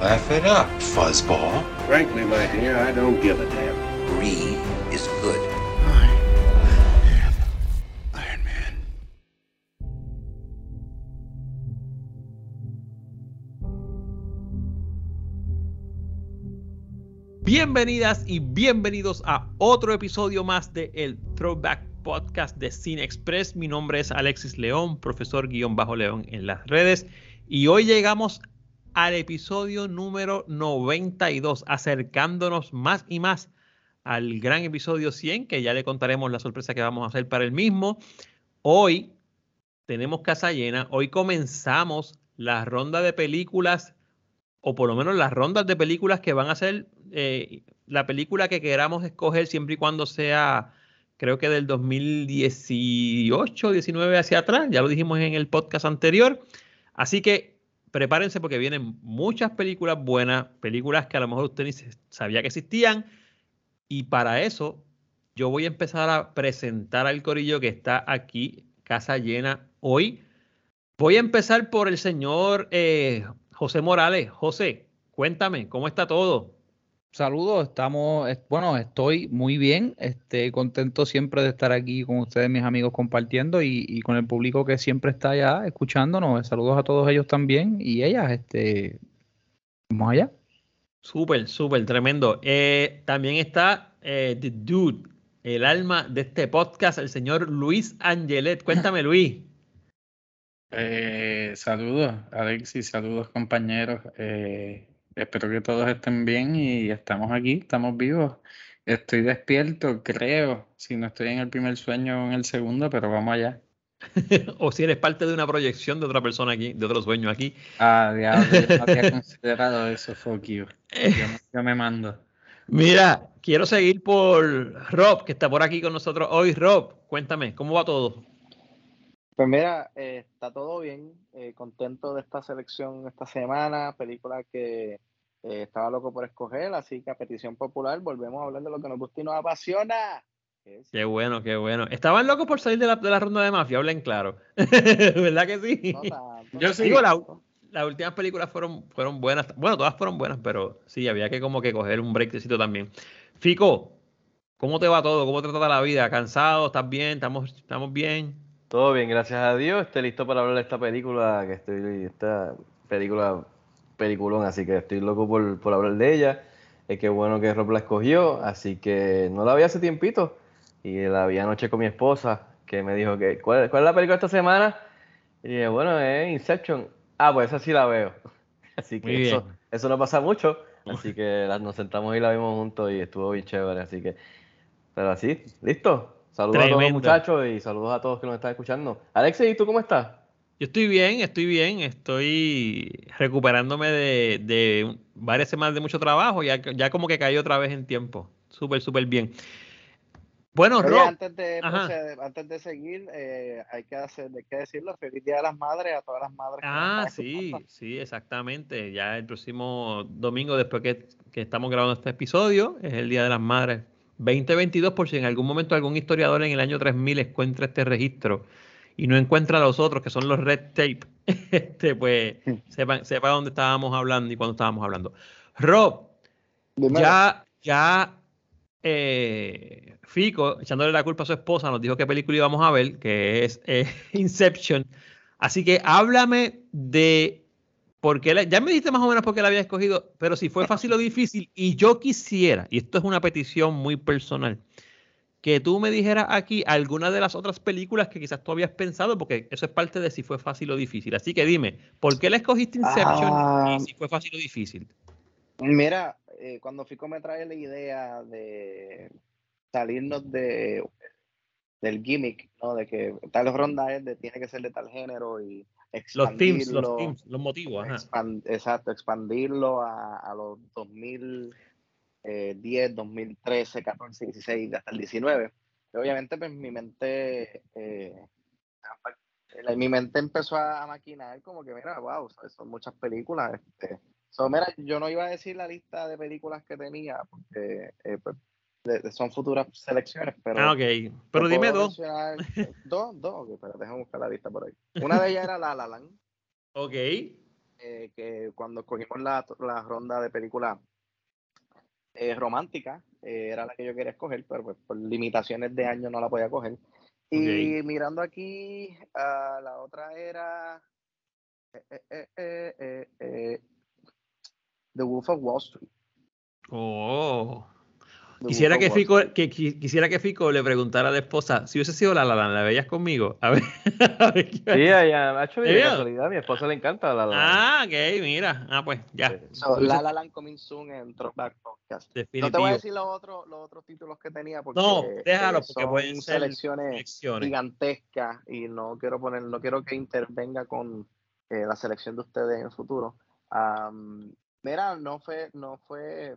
Laugh it up, fuzzball. Frankly, my dear, I don't give a damn. Brie is good. Iron Man. Bienvenidas y bienvenidos a otro episodio más de el Throwback Podcast de Cine Express. Mi nombre es Alexis León, profesor guion bajo León en las redes. Y hoy llegamos al episodio número 92, acercándonos más y más al gran episodio 100, que ya le contaremos la sorpresa que vamos a hacer para el mismo. Hoy tenemos casa llena, hoy comenzamos la ronda de películas, o por lo menos las rondas de películas que van a ser eh, la película que queramos escoger siempre y cuando sea, creo que del 2018, 19 hacia atrás, ya lo dijimos en el podcast anterior. Así que prepárense porque vienen muchas películas buenas, películas que a lo mejor usted ni sabía que existían. Y para eso yo voy a empezar a presentar al corillo que está aquí, casa llena hoy. Voy a empezar por el señor eh, José Morales. José, cuéntame, ¿cómo está todo? Saludos, estamos, bueno, estoy muy bien, este, contento siempre de estar aquí con ustedes, mis amigos, compartiendo y, y con el público que siempre está allá escuchándonos. Saludos a todos ellos también y ellas, este, vamos allá. Súper, súper, tremendo. Eh, también está eh, The Dude, el alma de este podcast, el señor Luis Angelet. Cuéntame, Luis. Eh, saludos, Alexis, saludos, compañeros. Eh, espero que todos estén bien y estamos aquí, estamos vivos. Estoy despierto, creo, si no estoy en el primer sueño o en el segundo, pero vamos allá. o si eres parte de una proyección de otra persona aquí, de otro sueño aquí. Ah, diablo, yo no había considerado eso, fuck you. Yo, yo me mando. Mira, quiero seguir por Rob, que está por aquí con nosotros hoy. Rob, cuéntame, ¿cómo va todo? Pues mira, eh, está todo bien, eh, contento de esta selección esta semana, película que eh, estaba loco por escoger, así que a petición popular volvemos a hablar de lo que nos gusta y nos apasiona. Qué bueno, qué bueno. Estaban locos por salir de la, de la ronda de mafia, hablen claro. ¿Verdad que sí? No tanto. Yo sí. Digo, la, las últimas películas fueron, fueron buenas. Bueno, todas fueron buenas, pero sí, había que como que coger un breakcito también. Fico, ¿cómo te va todo? ¿Cómo te trata la vida? ¿Cansado? ¿Estás bien? ¿Estamos, estamos bien? Todo bien, gracias a Dios. Estoy listo para hablar de esta película, que estoy, esta película, peliculón, así que estoy loco por, por hablar de ella. Es que bueno que Rob la escogió, así que no la vi hace tiempito. Y la vi anoche con mi esposa, que me dijo que, ¿cuál, cuál es la película esta semana? Y dije, bueno, es Inception. Ah, pues esa sí la veo. Así que eso, eso no pasa mucho. Así que nos sentamos y la vimos juntos y estuvo bien chévere. Así que, pero así, listo. Saludos a todos los Tremendo. muchachos y saludos a todos que nos están escuchando. Alexis, ¿y tú cómo estás? Yo estoy bien, estoy bien, estoy recuperándome de, de varias semanas de mucho trabajo, ya, ya como que caí otra vez en tiempo. Súper, súper bien. Bueno, Oye, Rob, antes de, proceder- antes de seguir, eh, hay, que hacer, hay que decirlo, feliz Día de las Madres a todas las madres. que Ah, están sí, sí, exactamente. Ya el próximo domingo, después que, que estamos grabando este episodio, es el Día de las Madres 2022, por si en algún momento algún historiador en el año 3000 encuentra este registro y no encuentra los otros, que son los red tape, este, pues sepa, sepa dónde estábamos hablando y cuándo estábamos hablando. Rob, ya, ya eh, Fico, echándole la culpa a su esposa, nos dijo qué película íbamos a ver, que es eh, Inception. Así que háblame de por qué la- ya me dijiste más o menos por qué la había escogido, pero si fue fácil o difícil, y yo quisiera, y esto es una petición muy personal, que tú me dijeras aquí alguna de las otras películas que quizás tú habías pensado, porque eso es parte de si fue fácil o difícil. Así que dime, ¿por qué la escogiste Inception Ah. y si fue fácil o difícil? Mira, eh, cuando Fico me trae la idea de salirnos de del gimmick, ¿no? De que tal ronda es de tiene que ser de tal género y Los teams, los teams, los motivos, ajá. exacto, expandirlo a, a los 2010, 2013, 14, 16, hasta el 19. Y obviamente, pues mi mente, eh, mi mente empezó a maquinar como que, mira, wow, ¿sabes? son muchas películas. Este. So, mira, yo no iba a decir la lista de películas que tenía, porque eh, pues, de- de- son futuras selecciones, pero... Ah, ok. Pero dime dos. eh, dos, dos, ok, pero déjame buscar la lista por ahí. Una de ellas era La La Land, Ok. eh, que cuando cogimos la, la ronda de película eh, romántica, eh, era la que yo quería escoger, pero pues, por limitaciones de año no la podía coger. Y mirando aquí, ah, la otra era eh, eh, The Wolf of Wall Street. Oh. Quisiera que Fico, que, qui- quisiera que Fico le preguntara a la esposa, si hubiese sido la la Land, ¿la veías conmigo? A ver. a ver qué iba a Sí, decir. ya, hecho casualidad, a mi esposa le encanta la la Land. Ah, ok, mira. Ah, pues ya. So, La La Land Coming Soon en Throwback Podcast. No te voy a decir los otros, los otros títulos que tenía porque No, déjalo, eh, porque son pueden ser selecciones elecciones. gigantescas y no quiero poner, no quiero que intervenga con eh, la selección de ustedes en el futuro. Am, mira, no fue, no fue,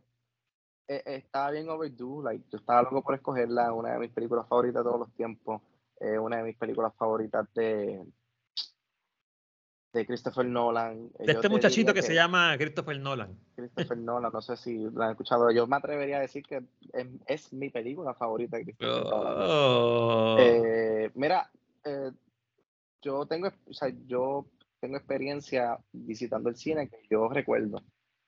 eh, estaba bien overdue, like, yo estaba loco por escogerla, una de mis películas favoritas de todos los tiempos, eh, una de mis películas favoritas de de Christopher Nolan. De yo este te muchachito que se llama Christopher Nolan. Christopher Nolan, no sé si la han escuchado. Yo me atrevería a decir que es, es mi película favorita de Christopher Nolan. Oh. Eh, mira, eh, yo tengo, o sea, yo tengo experiencia visitando el cine que yo recuerdo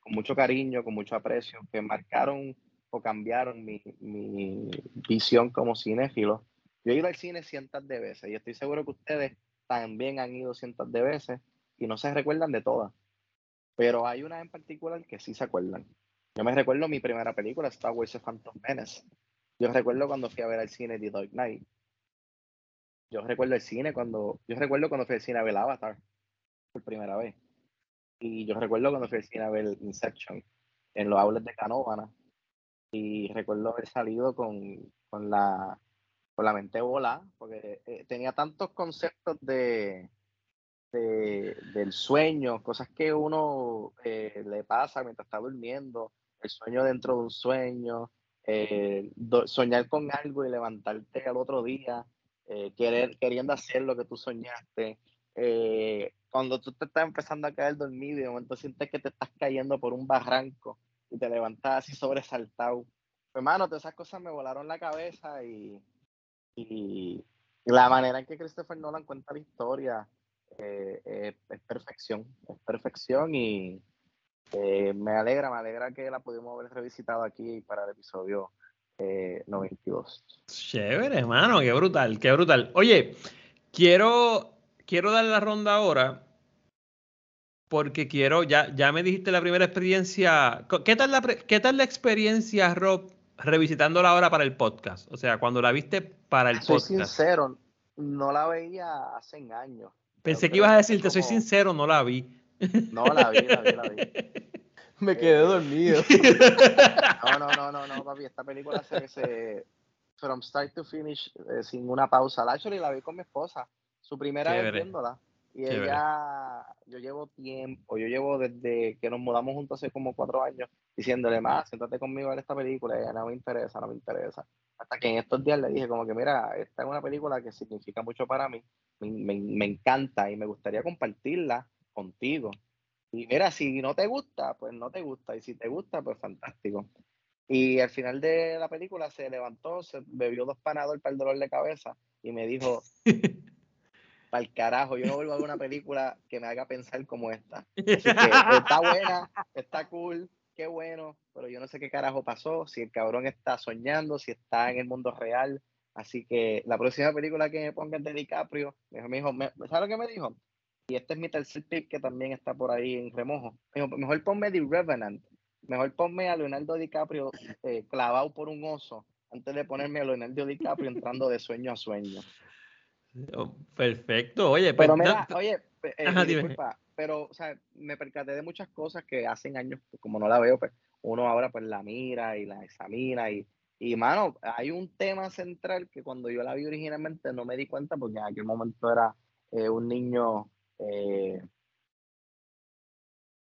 con mucho cariño, con mucho aprecio, que marcaron o cambiaron mi, mi visión como cinéfilo. Yo he ido al cine cientos de veces y estoy seguro que ustedes también han ido cientos de veces y no se recuerdan de todas. Pero hay una en particular que sí se acuerdan. Yo me recuerdo mi primera película, Star Wars The Phantom Menace. Yo recuerdo cuando fui a ver al cine The Dark Knight. Yo recuerdo el cine cuando, yo recuerdo cuando fui al cine a ver Avatar por primera vez. Y yo recuerdo cuando fui al cine a ver Inception en los outlets de Canóvana. Y recuerdo haber salido con, con la con la mente volada, porque eh, tenía tantos conceptos de, de- del sueño, cosas que uno eh, le pasa mientras está durmiendo, el sueño dentro de un sueño, eh, soñar con algo y levantarte al otro día, querer, queriendo hacer lo que tú soñaste. Eh, cuando tú te estás empezando a caer dormido y de momento sientes que te estás cayendo por un barranco y te levantas así sobresaltado. Hermano, todas esas cosas me volaron la cabeza y, la manera en que Christopher Nolan cuenta la historia eh, eh, es perfección, es perfección y eh, me alegra, me alegra que la pudimos haber revisitado aquí para el episodio eh, 92. Chévere, hermano, qué brutal, qué brutal. Oye, quiero, quiero darle la ronda ahora porque quiero, ya, ya me dijiste la primera experiencia. ¿Qué tal la, qué tal la experiencia, Rob, revisitándola ahora para el podcast? O sea, cuando la viste para el Soy podcast. sincero, no la veía hace años. Pensé que ibas a creo decir, te soy como- sincero, no la vi. No, la vi, la vi, la vi. Me quedé dormido. No, no, no, no, no, papi. Esta película se, se from start to finish, eh, sin una pausa. La actually la vi con mi esposa, su primera Chévere. vez viéndola. Y Chévere. ella, yo llevo tiempo, yo llevo desde que nos mudamos juntos hace como cuatro años, diciéndole, más, siéntate conmigo a ver esta película, y ella no me interesa, no me interesa. Hasta que en estos días le dije como que, mira, esta es una película que significa mucho para mí, me, me- me encanta y me gustaría compartirla contigo. Y mira, si no te gusta, pues no te gusta. Y si te gusta, pues fantástico. Y al final de la película se levantó, se bebió dos panadol para el dolor de cabeza y me dijo, para el carajo, yo no vuelvo a ver una película que me haga pensar como esta. Así que está buena, está cool, qué bueno, pero yo no sé qué carajo pasó, si el cabrón está soñando, si está en el mundo real. Así que la próxima película que me pongan de DiCaprio, me dijo, me ¿sabes lo que me dijo? Y este es mi tercer pick que también está por ahí en remojo. Me dijo, mejor ponme The Revenant, mejor ponme a Leonardo DiCaprio eh, clavado por un oso antes de ponerme a Leonardo DiCaprio entrando de sueño a sueño. Oh, Perfecto, oye, pues, Pero mira, no- oye, eh, Ajá, dime. disculpa, pero o sea, me percaté de muchas cosas que hacen años, pues, como no la veo, pues uno ahora pues la mira y la examina y, y mano, hay un tema central que cuando yo la vi originalmente no me di cuenta porque en aquel momento era eh, un niño eh,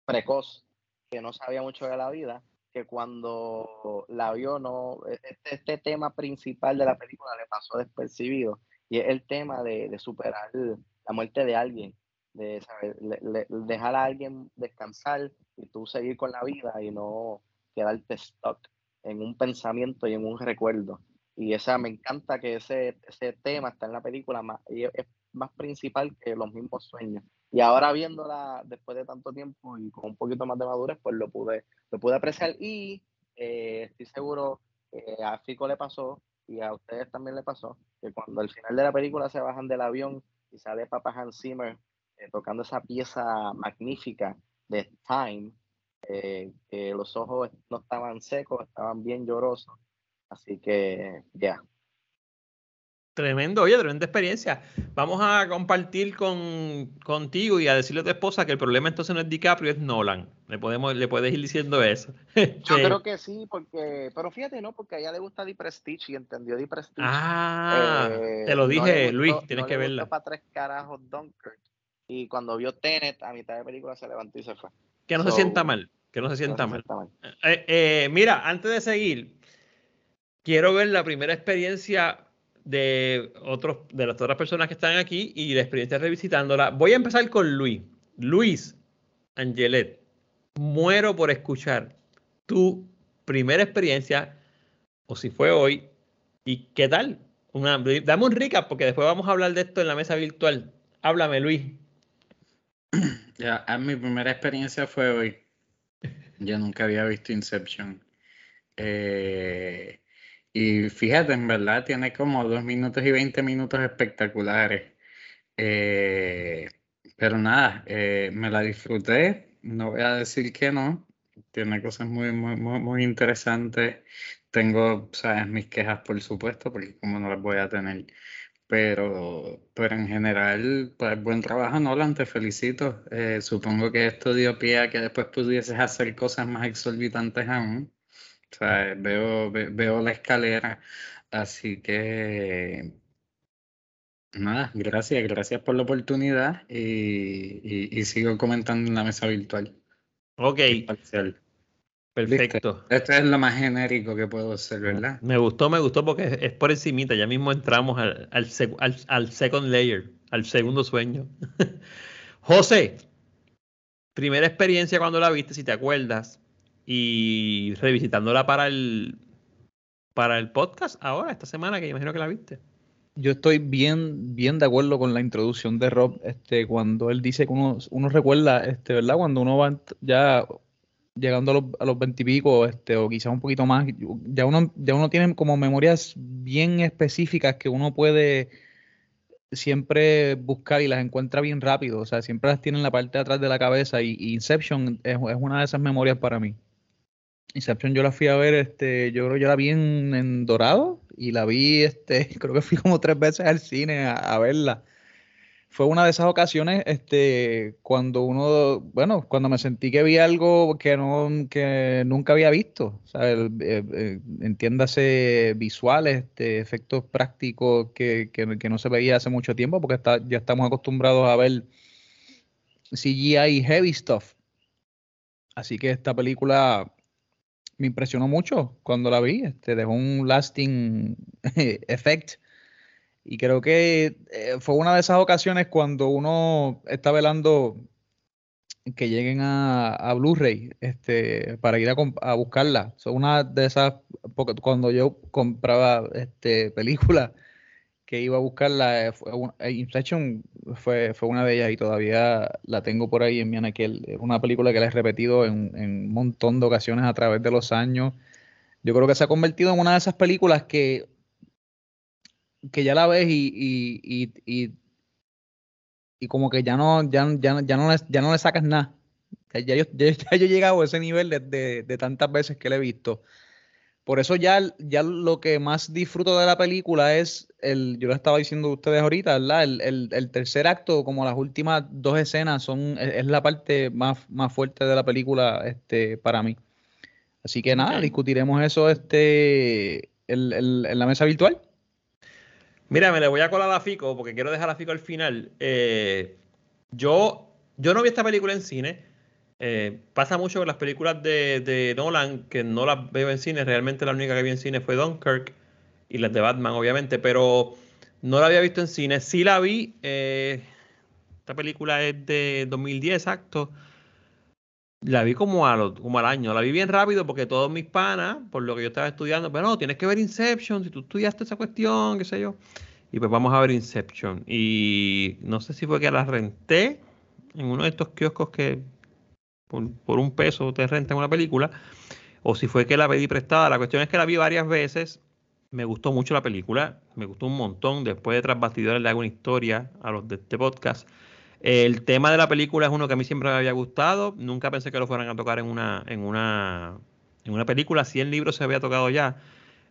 precoz, que no sabía mucho de la vida, que cuando la vio, no, este, este tema principal de la película le pasó despercibido, y es el tema de, superar la muerte de alguien, de dejar a alguien descansar y tú seguir con la vida y no quedarte stuck en un pensamiento y en un recuerdo. Y esa me encanta que ese, ese tema está en la película más, y es más principal que los mismos sueños. Y ahora viéndola después de tanto tiempo y con un poquito más de madurez, pues lo pude, lo pude apreciar y eh, estoy seguro que a Fico le pasó y a ustedes también le pasó, que cuando al final de la película se bajan del avión y sale Papa Hans Zimmer eh, tocando esa pieza magnífica de Time, eh, los ojos no estaban secos, estaban bien llorosos. Así que ya, Tremendo, oye, tremenda experiencia. Vamos a compartir con, contigo y a decirle a tu esposa que el problema entonces no es DiCaprio, es Nolan. Le podemos, le puedes ir diciendo eso. Yo creo que sí, porque, pero fíjate, no, porque a ella le gusta The Prestige y entendió The Prestige. Ah, eh, te lo dije, Luis, tienes que verla. para tres carajos Dunkirk. Y cuando vio Tenet a mitad de película se levantó y se fue. Que no se sienta mal, que no se sienta mal. Eh, eh, mira, antes de seguir, quiero ver la primera experiencia de, otros, de las otras personas que están aquí y la experiencia revisitándola. Voy a empezar con Luis. Luis Angelet, muero por escuchar tu primera experiencia, o si fue hoy, y qué tal. Una, dame un recap, porque después vamos a hablar de esto en la mesa virtual. Háblame, Luis. Ya, mi primera experiencia fue hoy. Yo nunca había visto Inception. Eh, y fíjate, en verdad tiene como dos minutos y veinte minutos espectaculares. Eh, pero nada, eh, me la disfruté, no voy a decir que no. Tiene cosas muy, muy, muy, interesantes. Tengo, sabes, mis quejas, por supuesto, porque como no las voy a tener. Pero, pero en general, pues buen trabajo, Nolan, te felicito. Eh, supongo que esto dio pie a que después pudieses hacer cosas más exorbitantes aún. O sea, veo, veo la escalera, así que nada, gracias, gracias por la oportunidad y, sigo comentando en la mesa virtual. Ok. Perfecto. Esto es lo más genérico que puedo hacer, ¿verdad? Me gustó, me gustó porque es por encimita. Ya mismo entramos al, al, al second layer, al segundo sueño. José, primera experiencia cuando la viste, si te acuerdas, y revisitándola para el para el podcast ahora, esta semana, que imagino que la viste. Yo estoy bien, bien de acuerdo con la introducción de Rob, este, cuando él dice que uno, uno recuerda, este, ¿verdad? Cuando uno va ya llegando a los, a los veintipico, este, o quizás un poquito más, ya uno, ya uno tiene como memorias bien específicas que uno puede siempre buscar y las encuentra bien rápido, o sea, siempre las tiene en la parte de atrás de la cabeza y, Inception es, es, una de esas memorias para mí. Inception yo la fui a ver, este, yo creo que yo la vi en, Dorado y la vi, este, creo que fui como tres veces al cine a, verla. Fue una de esas ocasiones, este, cuando uno, bueno, cuando me sentí que vi algo que no, que nunca había visto, ¿sabes? Eh, eh, entiéndase visuales, este, efectos prácticos que, que, no se veía hace mucho tiempo, porque está, ya estamos acostumbrados a ver CGI heavy stuff. Así que esta película me impresionó mucho cuando la vi, este, dejó un lasting effect. Y creo que eh, fue una de esas ocasiones cuando uno está velando que lleguen a, Blu-ray este, para ir a, buscarla. Son una de esas, cuando yo compraba este, películas, que iba a buscarla, eh, eh, Inflation fue, fue una de ellas y todavía la tengo por ahí en mi anaquel. Es una película que la he repetido en, un montón de ocasiones a través de los años. Yo creo que se ha convertido en una de esas películas que, que ya la ves y, y, y, y como que ya no, ya, ya, ya, no, le, ya no le sacas nada. Ya, yo, ya, yo, he llegado a ese nivel de, de, de tantas veces que la he visto por eso ya, ya lo que más disfruto de la película es el, yo lo estaba diciendo a ustedes ahorita, ¿verdad? El, tercer acto, como las últimas dos escenas, son, es, la parte más, más fuerte de la película este, para mí. Así que nada, discutiremos eso este, en la mesa virtual. Mira, me le voy a colar a Fico porque quiero dejar a Fico al final. Eh, yo, yo no vi esta película en cine. Eh, pasa mucho con las películas de, Nolan, que no las veo en cine. Realmente la única que vi en cine fue Dunkirk y las de Batman, obviamente, pero no la había visto en cine. Sí la vi. Eh, esta película es de 2010, exacto. La vi como, a como al año. La vi bien rápido porque todos mis panas, por lo que yo estaba estudiando, pero no, tienes que ver Inception, si tú estudiaste esa cuestión, qué sé yo. Y pues vamos a ver Inception. Y no sé si fue que la renté en uno de estos kioscos que por, un peso te rentan una película, o si fue que la pedí prestada. La cuestión es que la vi varias veces. Me gustó mucho la película, me gustó un montón. Después de Tras Bastidores le hago una historia a los de este podcast. El tema de la película es uno que a mí siempre me había gustado. Nunca pensé que lo fueran a tocar en una, en una, en una película. Si el libro se había tocado ya.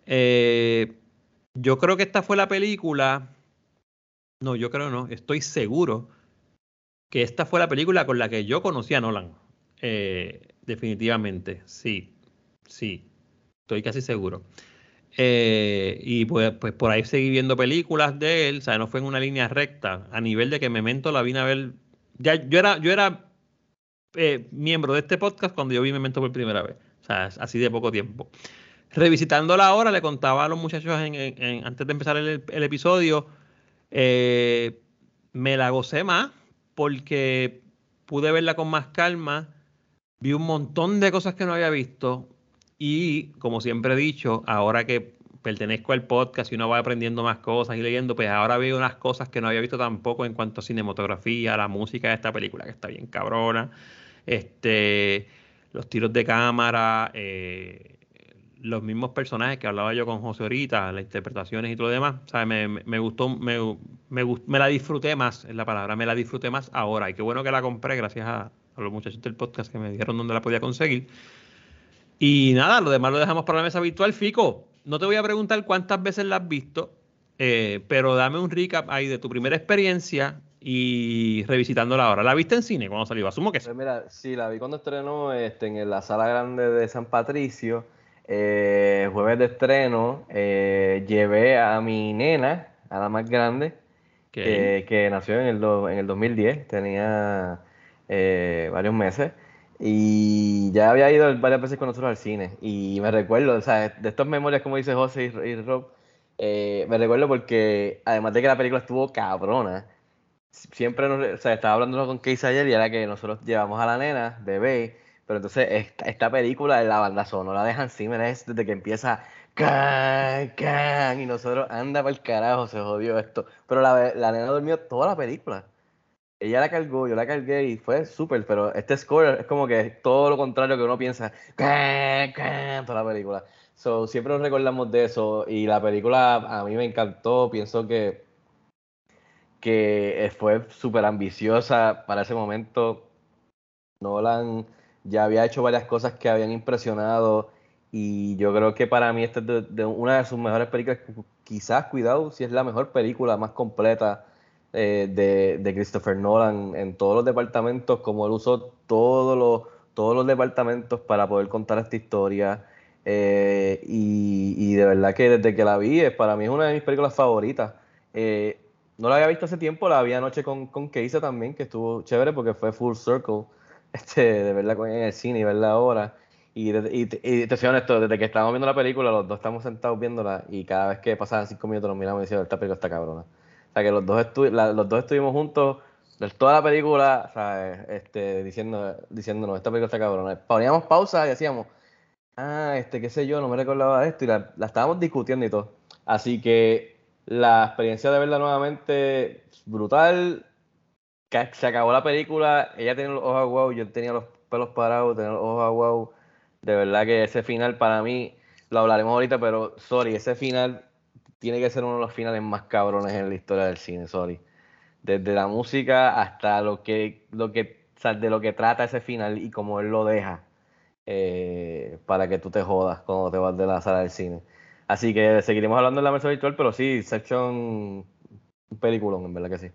Eh, yo creo que esta fue la película. No, yo creo no. Estoy seguro que esta fue la película con la que yo conocí a Nolan. Eh, definitivamente, sí. Sí. Estoy casi seguro. Eh, y pues, por ahí seguí viendo películas de él, o sea, no fue en una línea recta, a nivel de que Memento la vine a ver. Ya, yo era, yo era eh, miembro de este podcast cuando yo vi Memento por primera vez, o sea, así de poco tiempo. Revisitándola ahora, le contaba a los muchachos antes de empezar el, episodio, eh, me la gocé más porque pude verla con más calma, vi un montón de cosas que no había visto, y como siempre he dicho, ahora que pertenezco al podcast y uno va aprendiendo más cosas y leyendo, pues ahora veo unas cosas que no había visto tampoco en cuanto a cinematografía, la música de esta película que está bien cabrona, este, los tiros de cámara, eh, los mismos personajes que hablaba yo con José ahorita, las interpretaciones y todo lo demás, Me, me, gustó, me, me, me, la disfruté más, es la palabra, me la disfruté más ahora y qué bueno que la compré gracias a, a los muchachos del podcast que me dijeron dónde la podía conseguir. Y nada, lo demás lo dejamos para la mesa virtual. Fico, no te voy a preguntar cuántas veces la has visto, eh, pero dame un recap ahí de tu primera experiencia y revisitándola ahora. ¿La viste en cine cuando salió? Asumo que sí. Pues mira, sí, la vi cuando estrenó este, en la sala grande de San Patricio. Eh, jueves de estreno, eh, llevé a mi nena, a la más grande, que, nació en el, en el 2010, tenía varios meses. Y ya había ido varias veces con nosotros al cine. Y me recuerdo, o sea, de estas memorias, como dice José y, Rob, eh, me recuerdo porque, además de que la película estuvo cabrona, siempre nos, o sea, estaba hablando con Casey ayer y era que nosotros llevamos a la nena, bebé, pero entonces esta, esta película, la banda sonora de Hans Zimmer es desde que empieza can, can, y nosotros anda para el carajo, se jodió esto. Pero la, la nena durmió toda la película ella la cargó, yo la cargué y fue súper, pero este score es como que todo lo contrario que uno piensa, toda la película. So, siempre nos recordamos de eso y la película a mí me encantó, pienso que, que fue súper ambiciosa para ese momento. Nolan ya había hecho varias cosas que habían impresionado y yo creo que para mí esta es de una de sus mejores películas, quizás, cuidado, si es la mejor película más completa eh, de, Christopher Nolan en todos los departamentos, como él usó todos los, todos los departamentos para poder contar esta historia. Eh, y, de verdad que desde que la vi, para mí es una de mis películas favoritas. Eh, no la había visto hace tiempo, la vi anoche con, con Keisa también, que estuvo chévere porque fue full circle, este, de verla en el cine y verla ahora. Y, y, te soy honesto, desde que estábamos viendo la película, los dos estamos sentados viéndola y cada vez que pasaban cinco minutos nos miramos y decíamos, esta película está cabrona que los dos, los dos estuvimos juntos toda la película, Este, diciendo, diciéndonos, esta película está cabrón. Poníamos pausa y decíamos, ah, este, qué sé yo, no me recordaba de esto, y la, estábamos discutiendo y todo. Así que la experiencia de verla nuevamente, brutal. Se acabó la película, ella tenía los ojos aguados, yo tenía los pelos parados, tenía los ojos aguados. De verdad que ese final para mí, lo hablaremos ahorita, pero sorry, ese final tiene que ser uno de los finales más cabrones en la historia del cine, sorry. Desde la música hasta lo que, lo que, de lo que trata ese final y cómo él lo deja eh, para que tú te jodas cuando te vas de la sala del cine. Así que seguiremos hablando en la mesa virtual, pero sí, Section, un peliculón, en verdad que sí.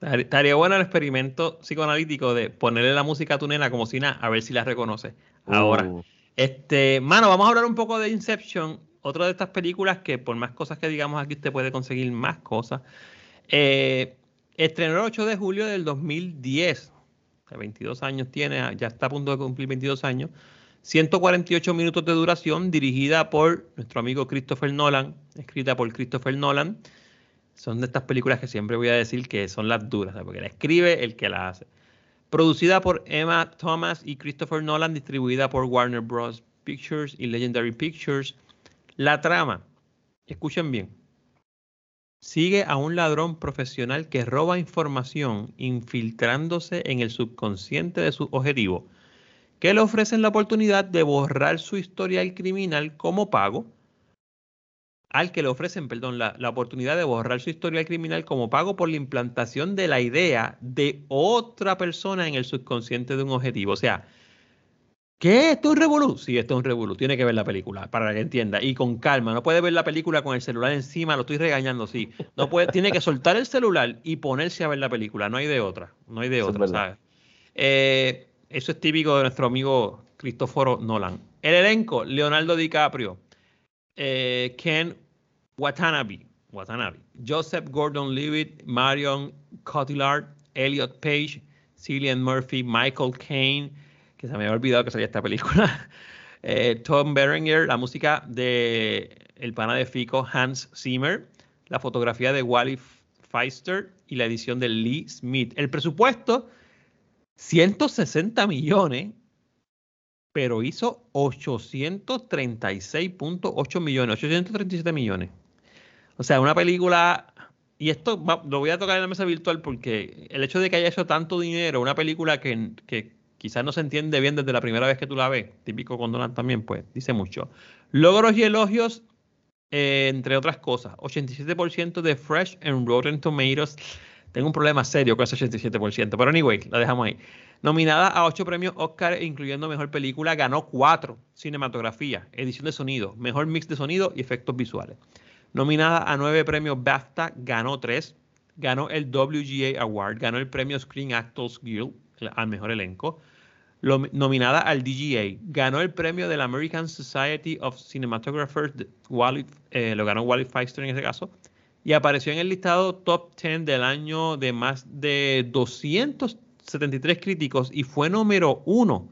Estaría bueno el experimento psicoanalítico de ponerle la música a tu nena como si nada, a ver si la reconoce. Ahora, uh. este, mano, vamos a hablar un poco de Inception otra de estas películas que por más cosas que digamos aquí usted puede conseguir más cosas. Eh, Estrenó el 8 de julio del 2010. O sea, 22 años tiene, ya está a punto de cumplir 22 años. 148 minutos de duración, dirigida por nuestro amigo Christopher Nolan, escrita por Christopher Nolan. Son de estas películas que siempre voy a decir que son las duras, porque la escribe el que la hace. Producida por Emma Thomas y Christopher Nolan, distribuida por Warner Bros. Pictures y Legendary Pictures. La trama, escuchen bien, sigue a un ladrón profesional que roba información infiltrándose en el subconsciente de su objetivo, que le ofrecen la oportunidad de borrar su historial criminal como pago al que le ofrecen, perdón, la, la, oportunidad de borrar su historial criminal como pago por la implantación de la idea de otra persona en el subconsciente de un objetivo. O sea, ¿qué? ¿Esto es un revolú? Sí, esto es un revolú. Tiene que ver la película para que entienda. Y con calma. No puede ver la película con el celular encima. Lo estoy regañando, sí. No puede, tiene que soltar el celular y ponerse a ver la película. No hay de otra. No hay de Eso otra. ¿sabes? Eh, eso es típico de nuestro amigo Cristóforo Nolan. El elenco, Leonardo DiCaprio, eh, Ken Watanabe, Watanabe, Joseph Gordon-Levitt, Marion Cotillard, Elliot Page, Cillian Murphy, Michael Caine, que se me había olvidado que salía esta película, eh, Tom Berenger, la música de el pana de Fico, Hans Zimmer, la fotografía de Wally Feister y la edición de Lee Smith. El presupuesto, 160 millones, pero hizo 836.8 millones, 837 millones. O sea, una película, y esto lo voy a tocar en la mesa virtual porque el hecho de que haya hecho tanto dinero, una película que quizás no se entiende bien desde la primera vez que tú la ves, típico con Nolan también, pues dice mucho. Logros y elogios, eh, entre otras cosas, 87% de Fresh en Rotten Tomatoes. Tengo un problema serio con ese 87%, pero anyway, la dejamos ahí. Nominada a ocho premios Oscar, incluyendo Mejor Película, ganó cuatro. Cinematografía, edición de sonido, Mejor Mix de Sonido y Efectos Visuales. Nominada a nueve premios BAFTA, ganó tres. Ganó el WGA Award, ganó el premio Screen Actors Guild al Mejor Elenco. Nominada al DGA, ganó el premio de la American Society of Cinematographers, Wally- eh, lo ganó Wally Feister en ese caso, y apareció en el listado top 10 del año de más de 273 críticos y fue número uno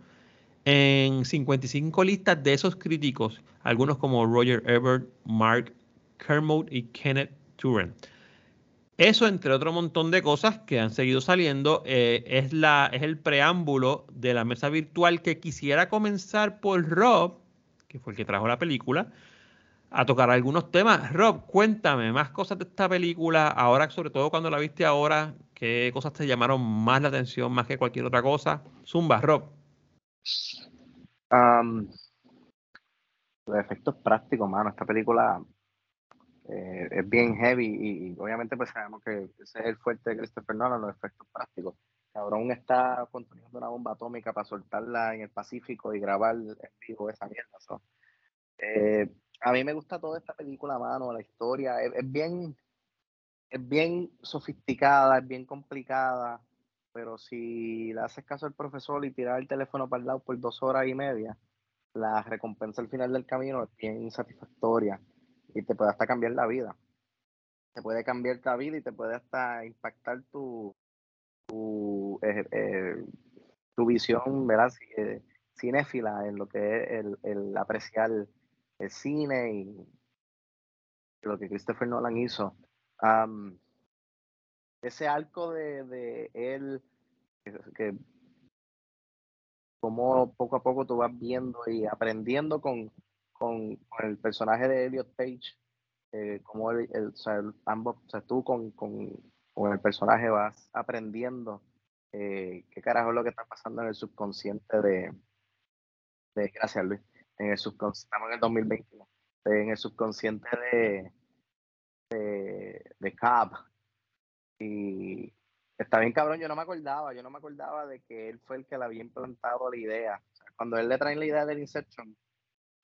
en 55 listas de esos críticos, algunos como Roger Ebert, Mark Kermode y Kenneth Turan. Eso, entre otro montón de cosas que han seguido saliendo, eh, es, la, es el preámbulo de la mesa virtual que quisiera comenzar por Rob, que fue el que trajo la película, a tocar algunos temas. Rob, cuéntame más cosas de esta película, ahora, sobre todo cuando la viste ahora, qué cosas te llamaron más la atención, más que cualquier otra cosa. Zumba, Rob. Los efectos prácticos, mano. Esta película eh, es bien heavy y, y obviamente pues sabemos que ese es el fuerte de Christopher Nolan, los efectos prácticos. Cabrón está construyendo una bomba atómica para soltarla en el Pacífico y grabar en vivo esa mierda. so. Eh, a mí me gusta toda esta película, mano, la historia. Es, es bien, es bien sofisticada, es bien complicada, pero si le haces caso al profesor y tirar el teléfono para el lado por dos horas y media, la recompensa al final del camino es bien satisfactoria y te puede hasta cambiar la vida. Te puede cambiar la vida y te puede hasta impactar tu, tu, eh, eh, tu visión, ¿verdad? Eh, cinéfila en lo que es el, el apreciar el cine y lo que Christopher Nolan hizo. Ese arco de, de él, que como poco a poco tú vas viendo y aprendiendo con, con, con el personaje de Elliot Page, eh, como el, el- o sea, el- ambos, o sea, tú con, con, con el personaje vas aprendiendo eh, qué carajo es lo que está pasando en el subconsciente de, de gracias Luis, en el subconsciente, estamos en el 2021, en el subconsciente de, de, de Cobb. Y está bien cabrón, yo no me acordaba, yo no me acordaba de que él fue el que le había implantado la idea. O sea, cuando él le traen la idea del Inception,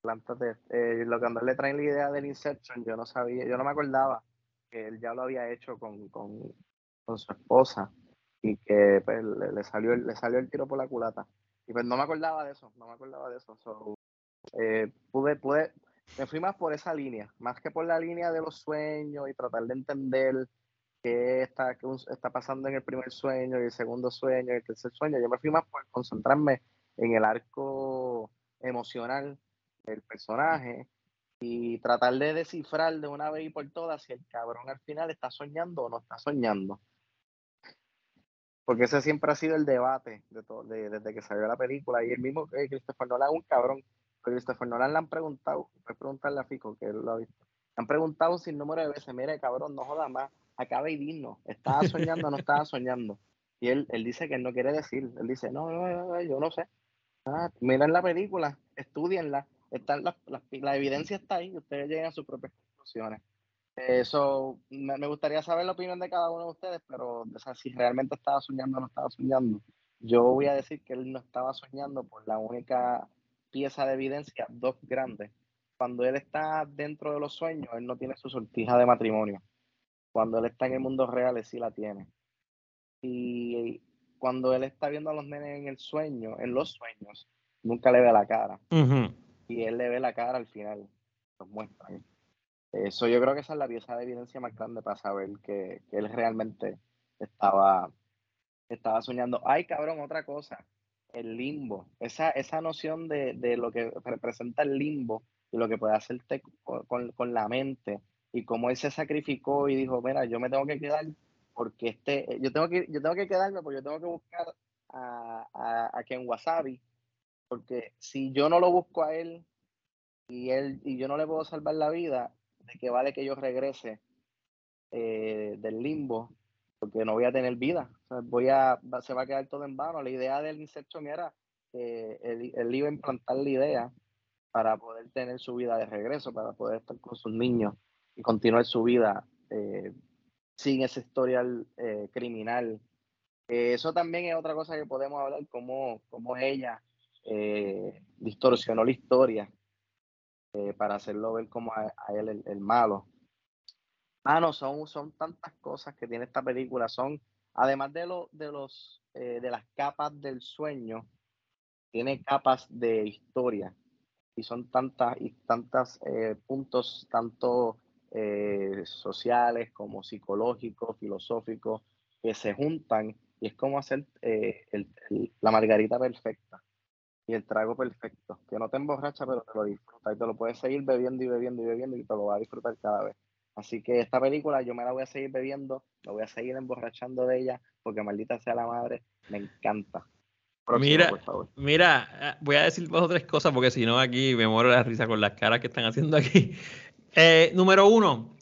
plántate, eh, lo cuando él le traen la idea del Inception, yo no sabía, yo no me acordaba que él ya lo había hecho con, con, con su esposa y que pues, le, le salió, el- le salió el tiro por la culata. Y pues no me acordaba de eso, no me acordaba de eso. So, eh, pude, pude, me fui más por esa línea, más que por la línea de los sueños y tratar de entender qué está, qué está pasando en el primer sueño y el segundo sueño y el tercer sueño. Yo me fui más por concentrarme en el arco emocional del personaje y tratar de descifrar de una vez y por todas si el cabrón al final está soñando o no está soñando. Porque ese siempre ha sido el debate de todo, desde que salió la película. Y el mismo eh, Christopher Nolan es un cabrón. Pero Christopher Nolan le han preguntado, puedes preguntarle a Fico, que él lo ha visto. Le han preguntado sin número de veces, mire cabrón, no jodas más, acaba y digno. ¿Estaba soñando o no estaba soñando? Y él, él dice que él no quiere decir. Él dice, no, no, no yo no sé. Ah, miren la película, estudienla, están la evidencia está ahí, ustedes lleguen a sus propias conclusiones. Eso, me, gustaría saber la opinión de cada uno de ustedes, pero si realmente estaba soñando o no estaba soñando. Yo voy a decir que él no estaba soñando por la única pieza de evidencia, dos grandes. Cuando él está dentro de los sueños, él no tiene su sortija de matrimonio. Cuando él está en el mundo real, él sí la tiene. Y cuando él está viendo a los nenes en el sueño, en los sueños, nunca le ve la cara. Y él le ve la cara al final. Los muestran. Eso yo creo que esa es la pieza de evidencia más grande para saber que, él realmente estaba, estaba soñando. Ay, cabrón, otra cosa. El limbo. Esa, esa noción de, lo que representa el limbo y lo que puede hacerte con, con la mente y cómo él se sacrificó y dijo, mira, yo me tengo que quedar porque este, yo tengo que, yo tengo que quedarme porque yo tengo que buscar a, a, a Ken Wasabi, porque si yo no lo busco a él y él y yo no le puedo salvar la vida, de que vale que yo regrese eh, del limbo, porque no voy a tener vida, voy a, se va a quedar todo en vano. La idea del insecto era que él, iba a implantar la idea para poder tener su vida de regreso, para poder estar con sus niños y continuar su vida eh, sin ese historial eh, criminal. eso también es otra cosa que podemos hablar, cómo, cómo ella eh, distorsionó la historia eh, para hacerlo ver como a, él el, malo. Ah, no, son, son tantas cosas que tiene esta película. Son, además de, lo, de, los, de las capas del sueño, tiene capas de historia. Y son tantas y tantas puntos, tanto eh, sociales, como psicológicos, filosóficos, que se juntan y es como hacer eh, la margarita perfecta y el trago perfecto, que no te emborracha, pero te lo disfruta y te lo puedes seguir bebiendo y bebiendo y bebiendo y te lo vas a disfrutar cada vez. Así que esta película yo me la voy a seguir bebiendo, me voy a seguir emborrachando de ella, porque maldita sea la madre, me encanta. mira, mira, ah, voy a decir dos o tres cosas porque si no aquí me muero la risa con las caras que están haciendo aquí. Eh, número uno,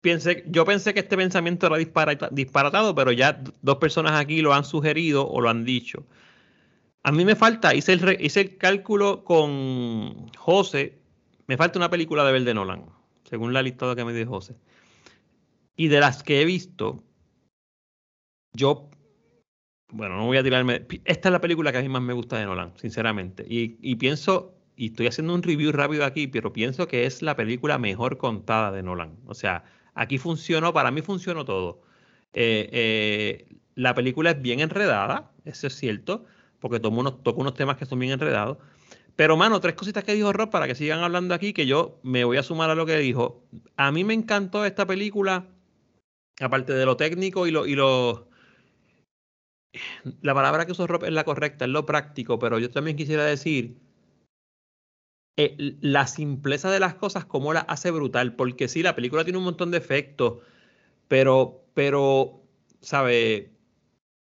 pensé, yo pensé que este pensamiento era disparatado, pero ya dos personas aquí lo han sugerido o lo han dicho. A mí me falta, hice el, hice el cálculo con José, me falta una película de Verde Nolan, según la lista que me dio José. Y de las que he visto, yo, bueno, no voy a tirarme. Esta es la película que a mí más me gusta de Nolan, sinceramente. Y, y pienso y estoy haciendo un review rápido aquí, pero pienso que es la película mejor contada de Nolan. O sea, aquí funcionó, para mí funcionó todo. Eh, eh, la película es bien enredada, eso es cierto, porque toca unos, toca unos temas que son bien enredados. Pero, mano, tres cositas que dijo Rob para que sigan hablando aquí, que yo me voy a sumar a lo que dijo. A mí me encantó esta película, aparte de lo técnico y lo, y lo, la palabra que usó Rob es la correcta, es lo práctico, pero yo también quisiera decir eh, la simpleza de las cosas, como la hace brutal, porque sí, la película tiene un montón de efectos, pero, pero, ¿sabe?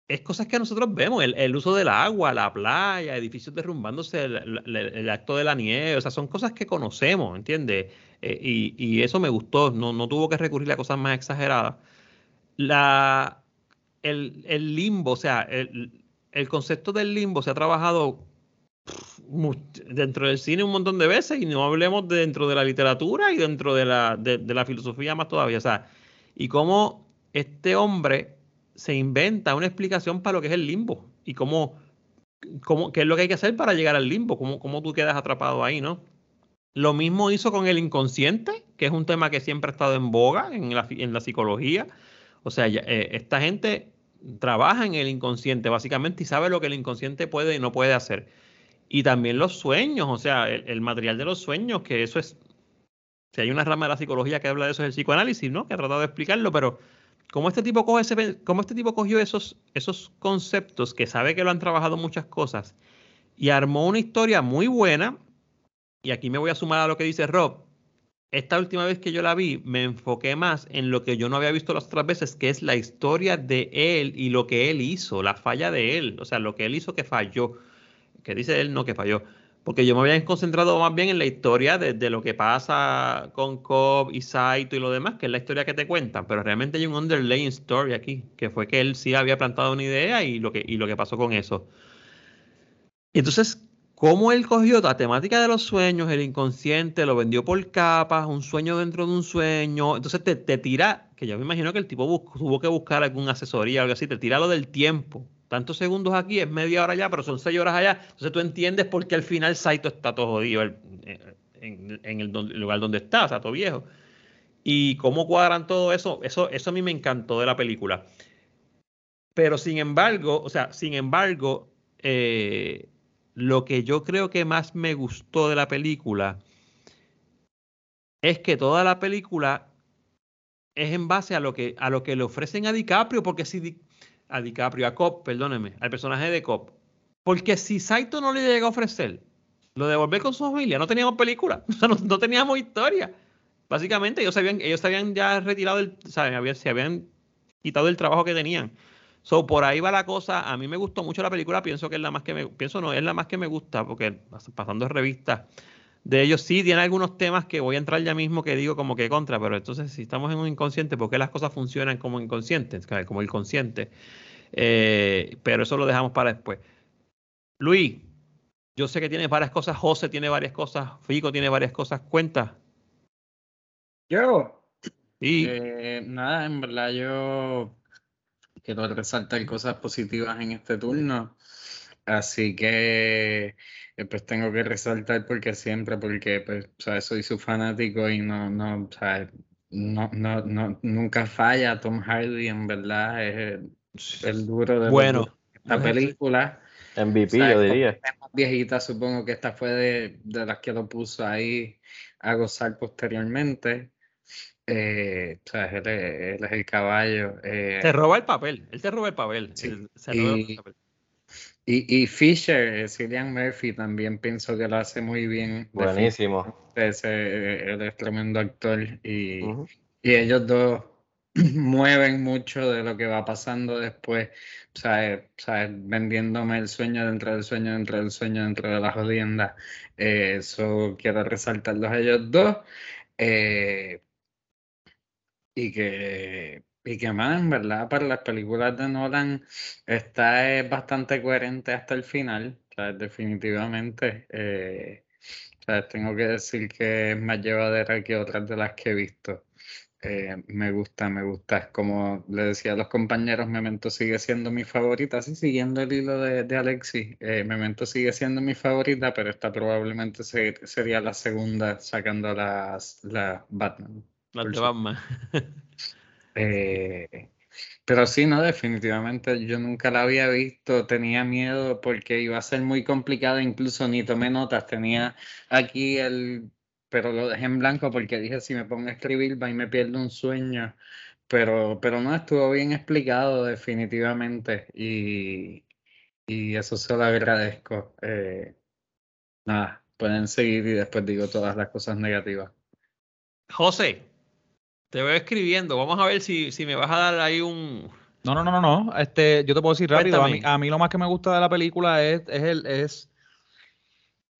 Es cosas que nosotros vemos, el, uso del agua, la playa, edificios derrumbándose, el, acto de la nieve, o sea, son cosas que conocemos, ¿entiendes? Eh, y, eso me gustó, no, no tuvo que recurrir a cosas más exageradas. La, el, el limbo, o sea, el, el concepto del limbo se ha trabajado dentro del cine un montón de veces y no hablemos dentro de la literatura y dentro de la, de, la filosofía más todavía. O sea, y cómo este hombre se inventa una explicación para lo que es el limbo y cómo, cómo qué es lo que hay que hacer para llegar al limbo, cómo, cómo tú quedas atrapado ahí, ¿no? Lo mismo hizo con el inconsciente, que es un tema que siempre ha estado en boga en la, en la psicología. O sea, eh, esta gente trabaja en el inconsciente básicamente y sabe lo que el inconsciente puede y no puede hacer. Y también los sueños, o sea, el, material de los sueños, que eso es. Si hay una rama de la psicología que habla de eso, es el psicoanálisis, ¿no? Que ha tratado de explicarlo, pero cómo este este tipo cogió esos, esos conceptos que sabe que lo han trabajado muchas cosas y armó una historia muy buena. Y aquí me voy a sumar a lo que dice Rob. Esta última vez que yo la vi, me enfoqué más en lo que yo no había visto las otras veces, que es la historia de él y lo que él hizo, la falla de él, o sea, lo que él hizo que falló, que dice él no que falló, porque yo me había concentrado más bien en la historia de, lo que pasa con Cobb y Saito y lo demás, que es la historia que te cuentan, pero realmente hay un underlying story aquí, que fue que él sí había plantado una idea y lo que, pasó con eso. Entonces, cómo él cogió la temática de los sueños, el inconsciente, lo vendió por capas, un sueño dentro de un sueño. Entonces te, tira, que yo me imagino que el tipo tuvo que buscar alguna asesoría o algo así, te tira lo del tiempo. Tantos segundos aquí, es media hora allá, pero son seis horas allá. Entonces tú entiendes por qué al final Saito está todo jodido en, el, lugar donde está, o sea, todo viejo. Y cómo cuadran todo eso, eso, eso a mí me encantó de la película. Pero sin embargo, o sea, sin embargo, eh, lo que yo creo que más me gustó de la película es que toda la película es en base a lo que, a lo que le ofrecen a DiCaprio, porque si a DiCaprio, a Cop, perdóneme, al personaje de Cop, porque si Saito no le llega a ofrecer lo de volver con su familia, no teníamos película, no, teníamos historia. Básicamente ellos habían, ellos habían ya retirado, el, se habían quitado el trabajo que tenían. So, por ahí va la cosa. A mí me gustó mucho la película. Pienso que es la más que me, pienso no, es la más que me gusta, porque pasando revistas de ellos sí tiene algunos temas que voy a entrar ya mismo que digo como que contra, pero entonces si estamos en un inconsciente, ¿por qué las cosas funcionan como inconscientes? Como el consciente. Eh, pero eso lo dejamos para después. Luis, yo sé que tiene varias cosas, José tiene varias cosas, Fico tiene varias cosas. Cuenta. Yo. Sí. Eh, nada, en verdad yo quiero resaltar cosas positivas en este turno. Así que eh, pues tengo que resaltar porque siempre, porque pues, soy su fanático y no, no, no, no, no, nunca falla Tom Hardy, en verdad, es el, duro de bueno, la película. MVP, yo diría. viejita, supongo que esta fue de, de las que lo puso ahí a gozar posteriormente. Eh, o sea, él, es el caballo. Eh, se roba el papel, él se roba el papel. Y, y, Fisher, Cillian Murphy, también pienso que lo hace muy bien. Buenísimo. Ese, él es tremendo actor y, y ellos dos mueven mucho de lo que va pasando después, ¿sabes? ¿sabes? Vendiéndome el sueño dentro del sueño, dentro del sueño, dentro de la jodienda. Eh, eso quiero resaltarlos a ellos dos. Eh, y que, y que más, en verdad, para las películas de Nolan está es bastante coherente hasta el final, definitivamente. Eh, tengo que decir que es más llevadera que otras de las que he visto. Eh, me gusta, me gusta. Como le decía a los compañeros, Memento sigue siendo mi favorita. Sí, siguiendo el hilo de, de Alexis, eh, Memento sigue siendo mi favorita, pero esta probablemente sería la segunda sacando las, la Batman. Eh, pero sí, no, definitivamente yo nunca la había visto, tenía miedo porque iba a ser muy complicado, incluso ni tomé notas, tenía aquí el, pero lo dejé en blanco porque dije si me pongo a escribir va y me pierdo un sueño, pero, pero no, estuvo bien explicado definitivamente y, y eso se lo agradezco. Eh, nada, pueden seguir y después digo todas las cosas negativas. José, te veo escribiendo. Vamos a ver si, si me vas a dar ahí un. No, no, no, no, no. Este, yo te puedo decir rápido. A mí, lo más que me gusta de la película es, es el, es,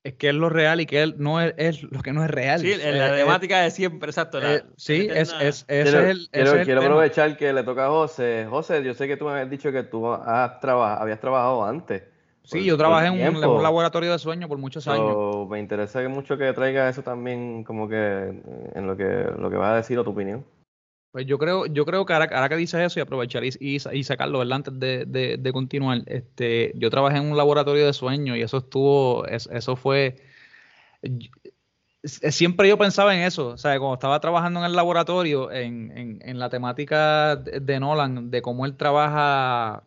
es que es lo real y que él no es, es lo que no es real. Sí, la temática de siempre, exacto. Eh, sí, es, es, quiero, el, quiero, aprovechar que le toca a José. José, yo sé que tú me habías dicho que tú has trabajado, habías trabajado antes. Sí, yo trabajé en un, laboratorio de sueño por muchos años. Me interesa mucho que traiga eso también, como que en lo que, lo que vas a decir o tu opinión. Pues yo creo, yo creo que ahora, que dices eso y aprovechar y, y, sacarlo ¿verdad? antes de, de, continuar, este, yo trabajé en un laboratorio de sueño y eso estuvo, eso fue, siempre yo pensaba en eso, o sea, cuando estaba trabajando en el laboratorio, en, en, en la temática de Nolan, de cómo él trabaja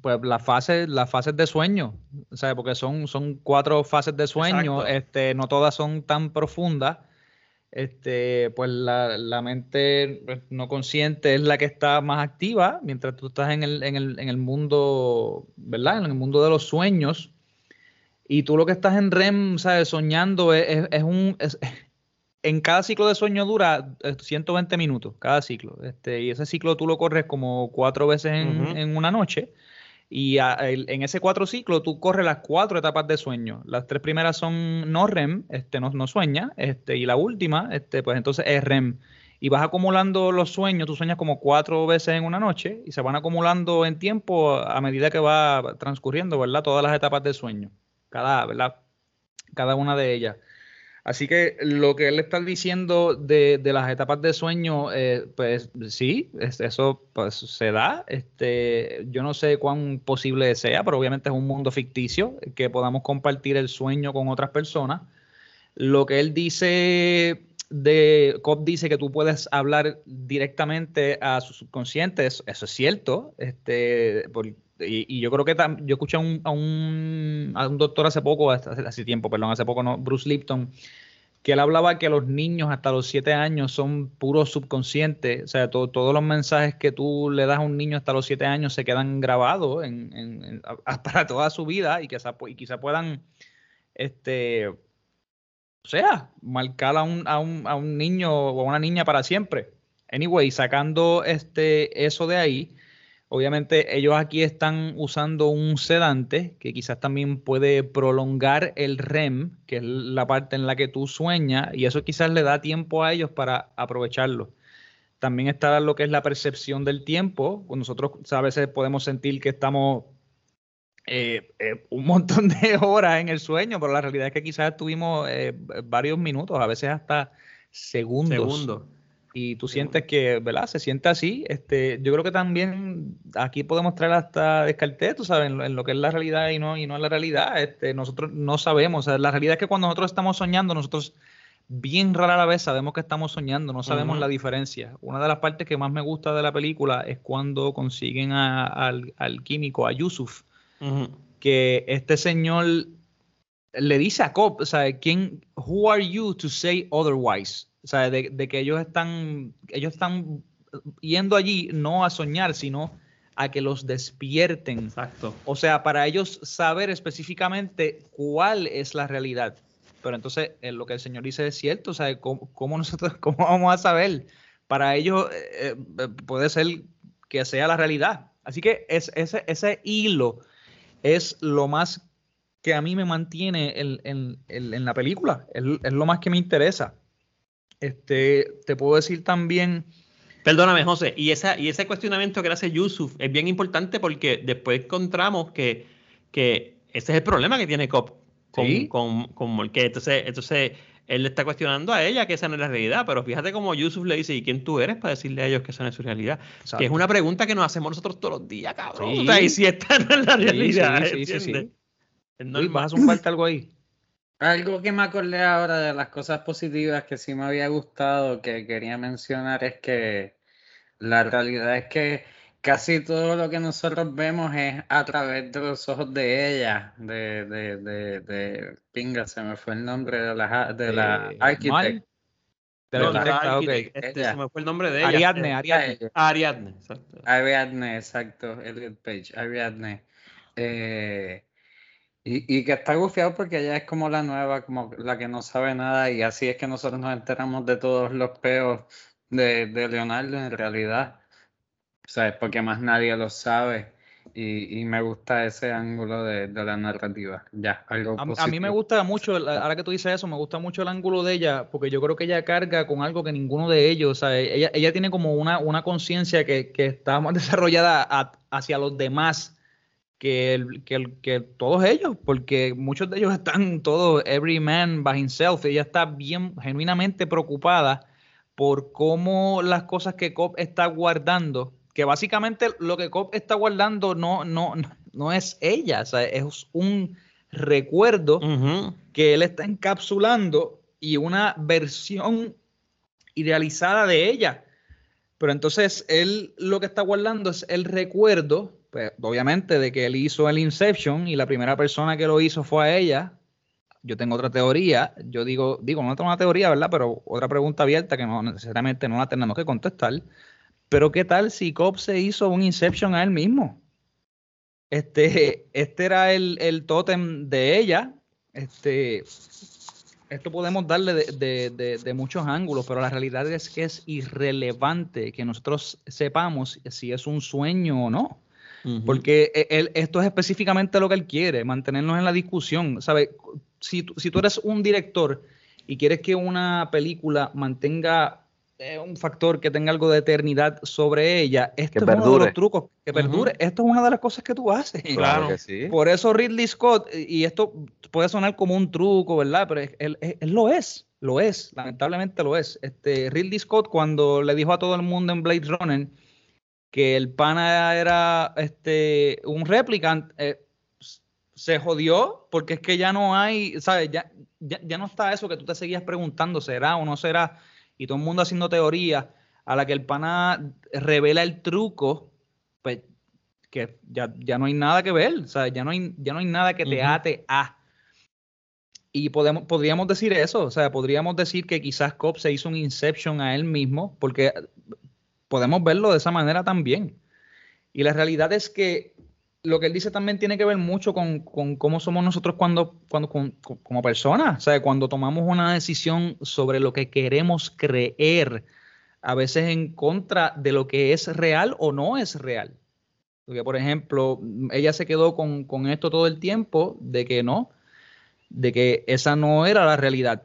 pues las fases, las fases de sueño, o sea, porque son, son cuatro fases de sueño, este, no todas son tan profundas. este, pues la, la mente pues, no consciente es la que está más activa, mientras tú estás en el, en el, en el mundo, ¿verdad? En el mundo de los sueños. Y tú lo que estás en REM, ¿sabes? Soñando es, es- es un... es- en cada ciclo de sueño dura eh, 120 minutos, cada ciclo. Este, y ese ciclo tú lo corres como cuatro veces en una noche. Y a- en ese cuatro ciclos tú corres las cuatro etapas de sueño. Las tres primeras son no REM, este, no, no sueña, este, y la última, este, pues entonces es REM. Y vas acumulando los sueños, tú sueñas como cuatro veces en una noche y se van acumulando en tiempo a medida que va transcurriendo, ¿verdad? Todas las etapas de sueño, cada, ¿verdad? Cada una de ellas. Así que lo que él está diciendo de, de las etapas de sueño, eh, pues sí, es- eso pues, se da. Este, yo no sé cuán posible sea, pero obviamente es un mundo ficticio que podamos compartir el sueño con otras personas. Lo que él dice de Cobb dice que tú puedes hablar directamente a su subconsciente, eso, eso es cierto. Este, por- y, yo creo que tam- yo escuché a un, a un, a un doctor hace poco, hace, hace tiempo, perdón, hace poco, no, Bruce Lipton, que él hablaba que los niños hasta los siete años son puros subconscientes, o sea, to- todos los mensajes que tú le das a un niño hasta los siete años se quedan grabados en, en- en- a- para toda su vida y quizá, y quizá puedan, este, o sea, marcar a un, a un, a un niño o a una niña para siempre. Anyway, sacando este, eso de ahí, obviamente ellos aquí están usando un sedante que quizás también puede prolongar el REM, que es la parte en la que tú sueñas, y eso quizás le da tiempo a ellos para aprovecharlo. También está lo que es la percepción del tiempo. Nosotros a veces podemos sentir que estamos eh, eh, un montón de horas en el sueño, pero la realidad es que quizás estuvimos eh, varios minutos, a veces hasta segundos. Segundo. Y tú sientes que, ¿verdad? Se siente así. Este, yo creo que también aquí podemos traer hasta Descartes, tú sabes, en lo, en lo que es la realidad y no, y no es la realidad. Este, nosotros no sabemos. O sea, la realidad es que cuando nosotros estamos soñando, nosotros bien rara la vez sabemos que estamos soñando, no sabemos la diferencia. Una de las partes que más me gusta de la película es cuando consiguen a- al, al químico, a Yusuf, que este señor le dice a Cobb, o sea, ¿quién, who are you to say otherwise? O sea, de, de que ellos están, ellos están yendo allí no a soñar, sino a que los despierten. Exacto. O sea, para ellos saber específicamente cuál es la realidad. Pero entonces, eh, lo que el Señor dice es cierto, o sea, ¿cómo, cómo nosotros, cómo vamos a saber? Para ellos eh, eh, puede ser que sea la realidad. Así que es, ese, ese hilo es lo más que a mí me mantiene en, en- en- en la película, es, es lo más que me interesa. Este, te puedo decir también, Perdóname, José, y, esa, y ese cuestionamiento que le hace Yusuf es bien importante porque después encontramos que, que ese es el problema que tiene Cop con, Sí. con, con Molke. Entonces, entonces, él le está cuestionando a ella que esa no es la realidad, pero fíjate cómo Yusuf le dice, ¿y quién tú eres para decirle a ellos que esa no es su realidad? Que es Exacto. una pregunta que nos hacemos nosotros todos los días, cabrón. Sí. O sea, y si esta no es la Sí, realidad, sí, sí, sí, ¿entiendes? sí. Es Luis. ¿vas a zumbarte algo ahí? Algo que me acordé ahora de las cosas positivas que sí me había gustado, que quería mencionar, es que la realidad es que casi todo lo que nosotros vemos es a través de los ojos de ella, de, de, de, de Pinga, se me fue el nombre de la, de la Eh, arquitect. Mal. De la arquitecta, ok. arquitect- este, se me fue el nombre de ella. Ariadne, Eh, Ariadne. Ariadne, exacto. Ariadne, exacto, Elliot Page, Ariadne. Eh, y, y que está gufiado porque ella es como la nueva, como la que no sabe nada, y así es que nosotros nos enteramos de todos los peos de, de Leonardo en realidad. ¿Sabes? Porque más nadie lo sabe. Y, y me gusta ese ángulo de, de la narrativa. Ya, algo A, a mí me gusta mucho, ahora que tú dices eso, me gusta mucho el ángulo de ella, porque yo creo que ella carga con algo que ninguno de ellos, o sea, ella, ella tiene como una, una conciencia que, que está más desarrollada a- hacia los demás que, el- que, el- que todos ellos, porque muchos de ellos están todos, every man by himself, ella está bien, genuinamente preocupada por cómo las cosas que Cobb está guardando, que básicamente lo que Cobb está guardando no, no, no- es ella, o sea, es un recuerdo que él está encapsulando y una versión idealizada de ella. Pero entonces él lo que está guardando es el recuerdo, pues, obviamente, de que él hizo el Inception y la primera persona que lo hizo fue a ella. yo tengo otra teoría, yo digo, digo, no tengo una teoría, ¿verdad? Pero otra pregunta abierta que no necesariamente no la tenemos que contestar. Pero ¿qué tal si Cobb se hizo un Inception a él mismo? Este, este era el, el tótem de ella. Este, esto podemos darle de, muchos ángulos, pero la realidad es que es irrelevante que nosotros sepamos si es un sueño o no. Porque e, él, esto es específicamente lo que él quiere, mantenernos en la discusión. ¿Sabe? Si, si tú eres un director y quieres que una película mantenga un factor que tenga algo de eternidad sobre ella, esto es uno de los trucos que perdure. Esto es una de las cosas que tú haces. Claro. Que sí. Por eso Ridley Scott, y esto puede sonar como un truco, ¿verdad? Pero él, lo es, lo es, lamentablemente lo es. Este, Ridley Scott, cuando le dijo a todo el mundo en Blade Runner que el pana era este, un replicant, eh, se jodió porque es que ya no hay, ¿sabes? Ya, ya, ya no está eso que tú te seguías preguntando, ¿será o no será? y todo el mundo haciendo teoría a la que el pana revela el truco, pues que ya, ya no hay nada que ver, sea, ya no hay, ya no hay nada que te ate a. Y podemos, podríamos decir eso, o sea, podríamos decir que quizás Cobb se hizo un Inception a él mismo, porque podemos verlo de esa manera también. Y la realidad es que lo que él dice también tiene que ver mucho con, cómo somos nosotros cuando, cuando como personas, o sea, cuando tomamos una decisión sobre lo que queremos creer, a veces en contra de lo que es real o no es real. Porque, por ejemplo, ella se quedó con, con esto todo el tiempo de que no, de que esa no era la realidad.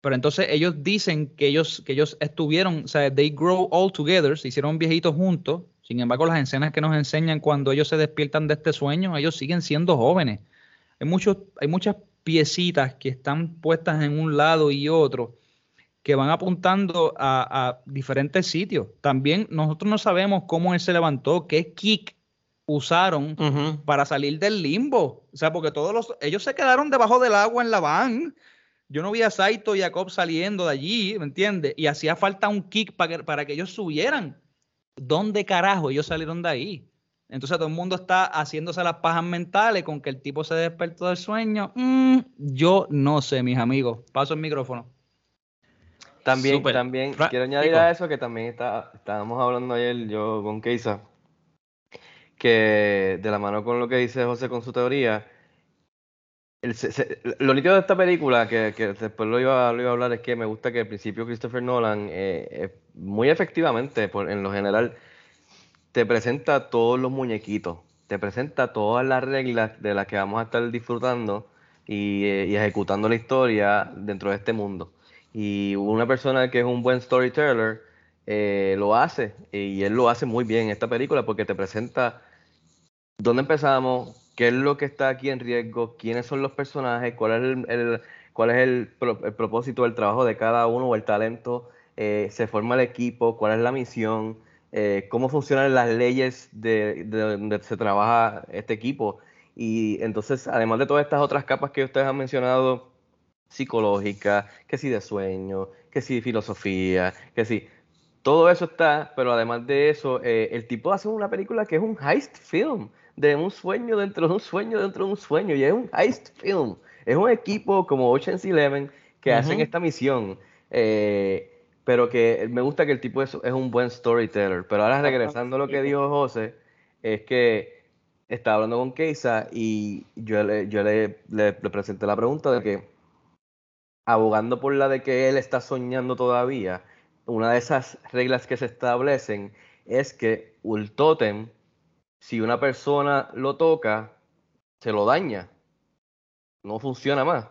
Pero entonces ellos dicen que ellos, que ellos estuvieron, o sea, they grow all together, se hicieron viejitos juntos, sin embargo, las escenas que nos enseñan cuando ellos se despiertan de este sueño, ellos siguen siendo jóvenes. Hay, muchos, hay muchas piecitas que están puestas en un lado y otro que van apuntando a, diferentes sitios. También nosotros no sabemos cómo él se levantó, qué kick usaron para salir del limbo. O sea, porque todos los, ellos se quedaron debajo del agua en la van. Yo no vi a Saito y a Cobb saliendo de allí, ¿me entiendes? Y hacía falta un kick para para que ellos subieran. ¿dónde carajo ellos salieron de ahí? Entonces todo el mundo está haciéndose las pajas mentales con que el tipo se despertó del sueño. Mm, yo no sé, mis amigos. Paso el micrófono. También, también quiero añadir a eso que también está, estábamos hablando ayer yo con Keisa, que de la mano con lo que dice José con su teoría, lo nítido de esta película, que, después lo iba, lo iba, a hablar, es que me gusta que al principio Christopher Nolan, eh, muy efectivamente, en lo general, te presenta todos los muñequitos, te presenta todas las reglas de las que vamos a estar disfrutando y, eh, ejecutando la historia dentro de este mundo. Y una persona que es un buen storyteller eh, lo hace, y él lo hace muy bien en esta película porque te presenta dónde empezamos, qué es lo que está aquí en riesgo, quiénes son los personajes, cuál es el, cuál es el, propósito del trabajo de cada uno o el talento, eh, se forma el equipo, cuál es la misión, eh, cómo funcionan las leyes de, donde se trabaja este equipo. Y entonces, además de todas estas otras capas que ustedes han mencionado, psicológica, que sí de sueño, que sí de filosofía, que sí, todo eso está, pero además de eso, eh, el tipo hace una película que es un heist film de un sueño dentro de un sueño dentro de un sueño. Y es un heist film. Es un equipo como Ocean's Eleven que hacen esta misión. Eh, pero que me gusta que el tipo es, es un buen storyteller. Pero ahora regresando a lo que dijo José, es que estaba hablando con Keisa y yo, le, yo le, le, presenté la pregunta de que, abogando por la de que él está soñando todavía, una de esas reglas que se establecen es que tótem si una persona lo toca, se lo daña. No funciona más.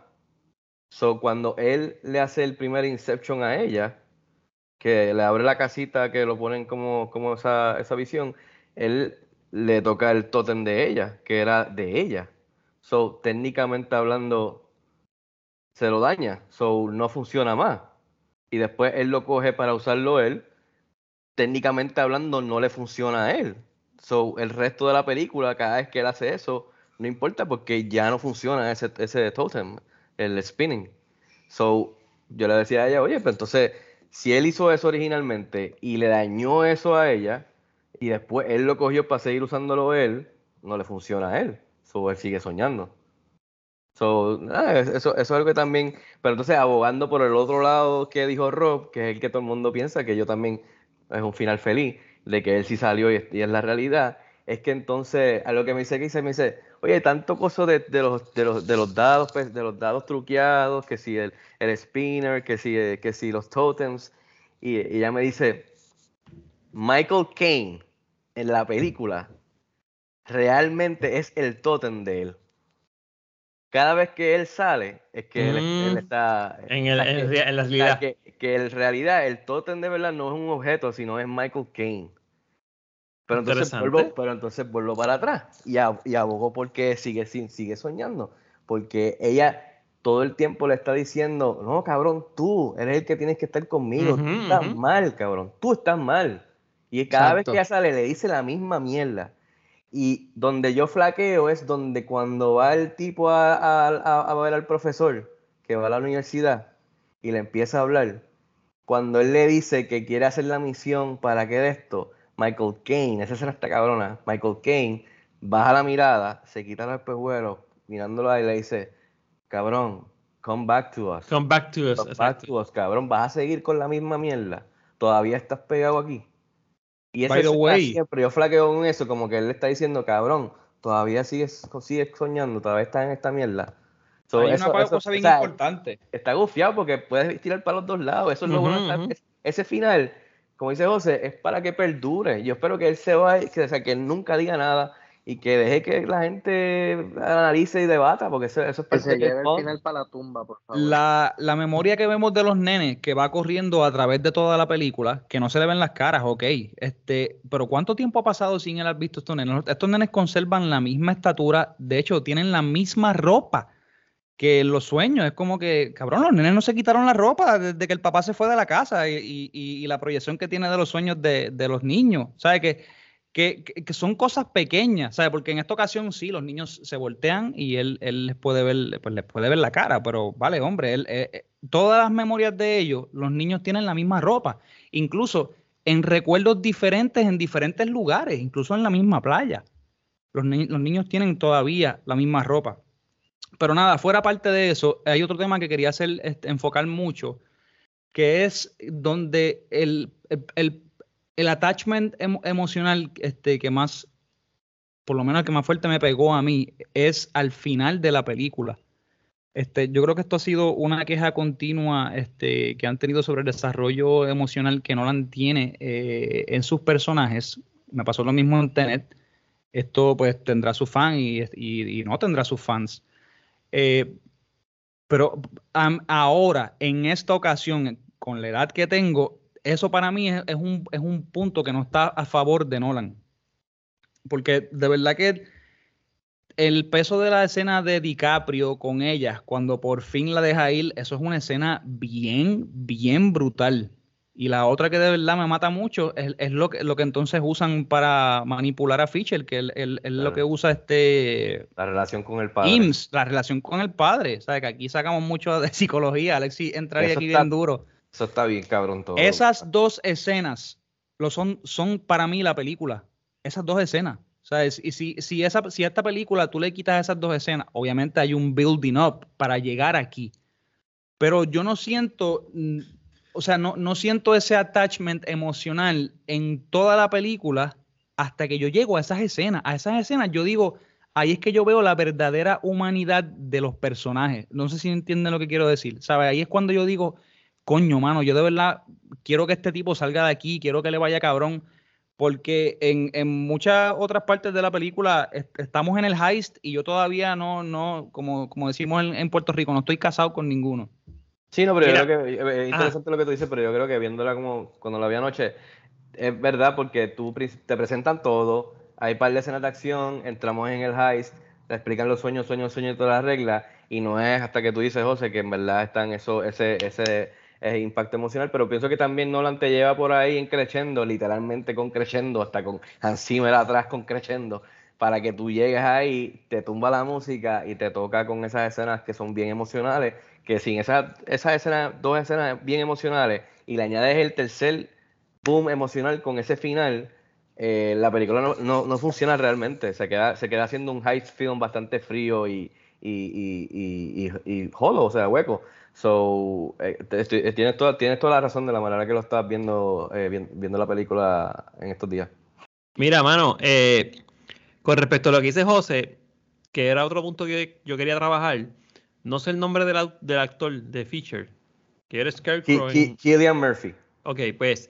So, cuando él le hace el primer Inception a ella, que le abre la casita, que lo ponen como, como esa, esa visión, él le toca el tótem de ella, que era de ella. So, técnicamente hablando, se lo daña. So, no funciona más. Y después él lo coge para usarlo él. Técnicamente hablando, no le funciona a él. So, el resto de la película, cada vez que él hace eso, no importa porque ya no funciona ese, ese totem, el spinning. So, yo le decía a ella, oye, pero entonces, si él hizo eso originalmente y le dañó eso a ella, y después él lo cogió para seguir usándolo él, no le funciona a él. So, él sigue soñando. So, nada, eso, eso es algo que también, pero entonces abogando por el otro lado que dijo Rob, que es el que todo el mundo piensa, que yo también es un final feliz, de que él sí salió y, es- y es la realidad, es que entonces, a lo que me dice que me dice, oye, tanto coso de, de los, de, los, de los dados, pues, de los dados truqueados, que si el, el spinner, que si, eh, que si los totems, y, y ella me dice, Michael Caine en la película realmente es el totem de él. Cada vez que él sale, es que él, él Mm. está... En, el, en, que- en la realidad. que, que en realidad el totem de verdad no es un objeto, sino es Michael Caine. Pero entonces, vuelvo, pero entonces vuelvo para atrás y, ab- y abogó porque sigue, sigue soñando. Porque ella todo el tiempo le está diciendo, no, cabrón, tú eres el que tienes que estar conmigo. Tú estás mal, cabrón. Tú estás mal. Y cada vez que ella sale le dice la misma mierda. Y donde yo flaqueo es donde cuando va el tipo a, a, a- a ver al profesor, que va a la universidad, y le empieza a hablar, cuando él le dice que quiere hacer la misión para que de esto, Michael Caine, esa escena está cabrona, Michael Caine baja la mirada, se quita los espejuelos, mirándolo y le dice, cabrón, come back to us. Come back to us. Come back to us, cabrón, vas a seguir con la misma mierda. Todavía estás pegado aquí. Y By the way. siempre, yo flaqueo con eso, como que él le está diciendo, cabrón, todavía sigues, sigues soñando, todavía estás en esta mierda. So, Hay eso- una eso- cosa bien o sea, importante. Está gufiado porque puedes tirar para los dos lados. Eso es lo bueno. esta- ujú. es- Ese final, como dice José, es para que perdure. Yo espero que él se vaya, que, o sea, que él nunca diga nada y que deje que la gente analice y debata, porque eso, eso es Que parte se del lleve el final para la tumba, por favor. La, la memoria que vemos de los nenes que va corriendo a través de toda la película, que no se le ven las caras, ok. Este, pero ¿cuánto tiempo ha pasado sin él haber visto estos nenes? Estos nenes conservan la misma estatura, de hecho, tienen la misma ropa que los sueños. Es como que, cabrón, los nenes no se quitaron la ropa desde que el papá se fue de la casa y, y- la proyección que tiene de los sueños de, de los niños. ¿Sabes? Que, que, que- que son cosas pequeñas, ¿sabes? Porque en esta ocasión sí, los niños se voltean y él, él les puede ver, pues les puede ver la cara, pero vale, hombre, él, eh, eh, todas las memorias de ellos, los niños tienen la misma ropa, incluso en recuerdos diferentes en diferentes lugares, incluso en la misma playa. Los, ni- los niños tienen todavía la misma ropa. Pero nada, fuera parte de eso, hay otro tema que quería hacer, este, enfocar mucho, que es donde el, el, el- el attachment emo- emocional este, que más, por lo menos el que más fuerte me pegó a mí, es al final de la película. Este, yo creo que esto ha sido una queja continua este, que han tenido sobre el desarrollo emocional que Nolan tiene eh, en sus personajes. Me pasó lo mismo en Tenet. Esto pues tendrá sus fans y, y- y no tendrá sus fans. Eh, pero ahora, en esta ocasión, con la edad que tengo, eso para mí es, es un, es un punto que no está a favor de Nolan. Porque de verdad que el peso de la escena de DiCaprio con ella, cuando por fin la deja ir, eso es una escena bien, bien brutal. Y la otra que de verdad me mata mucho es, es lo, que, lo que entonces usan para manipular a Fisher, que él, él- él lo que usa este La relación con el padre. IMSS, la relación con el padre. ¿sabes? Que aquí sacamos mucho de psicología. Alexis entraría aquí está- bien duro. Eso está bien, cabrón, todo. Esas dos escenas lo son, son para mí la película. Esas dos escenas. ¿sabes? Y si, si, esa, si a esta película tú le quitas esas dos escenas, obviamente hay un building up para llegar aquí. Pero yo no siento, o sea, no, no siento ese attachment emocional en toda la película hasta que yo llego a esas escenas. A esas escenas yo digo, ahí es que yo veo la verdadera humanidad de los personajes. No sé si entienden lo que quiero decir. ¿Sabes? Ahí es cuando yo digo, coño, mano, yo de verdad quiero que este tipo salga de aquí, quiero que le vaya cabrón, porque en, en muchas otras partes de la película est- estamos en el heist y yo todavía no, no como, como decimos en Puerto Rico, no estoy casado con ninguno. Sí, no, pero Mira. yo creo que eh, es Ah. interesante lo que tú dices, pero yo creo que viéndola como cuando la vi anoche, es verdad porque tú te presentan todo, hay par de escenas de acción, entramos en el heist, te explican los sueños, sueños, sueños y todas las reglas, y no es hasta que tú dices, José, que en verdad están eso, ese, ese, ese impacto emocional, pero pienso que también Nolan te lleva por ahí en creciendo, literalmente con creciendo, hasta con Hans Zimmer atrás con creciendo, para que tú llegues ahí, te tumba la música y te toca con esas escenas que son bien emocionales, que sin esas, escenas, dos escenas bien emocionales, y le añades el tercer boom emocional con ese final, eh, la película no, no- no funciona realmente. Se queda, se queda haciendo un heist film bastante frío y, y, y, y, hollow, o sea, hueco. So, eh, eh, tienes, toda, tienes toda la razón de la manera que lo estás viendo, eh, vi- viendo la película en estos días. Mira, mano, con respecto a lo que dice José, que era otro punto que yo quería trabajar, no sé el nombre del, del actor de Feature, que era Scarecrow. Ki- en- Cillian Murphy. Ok, pues.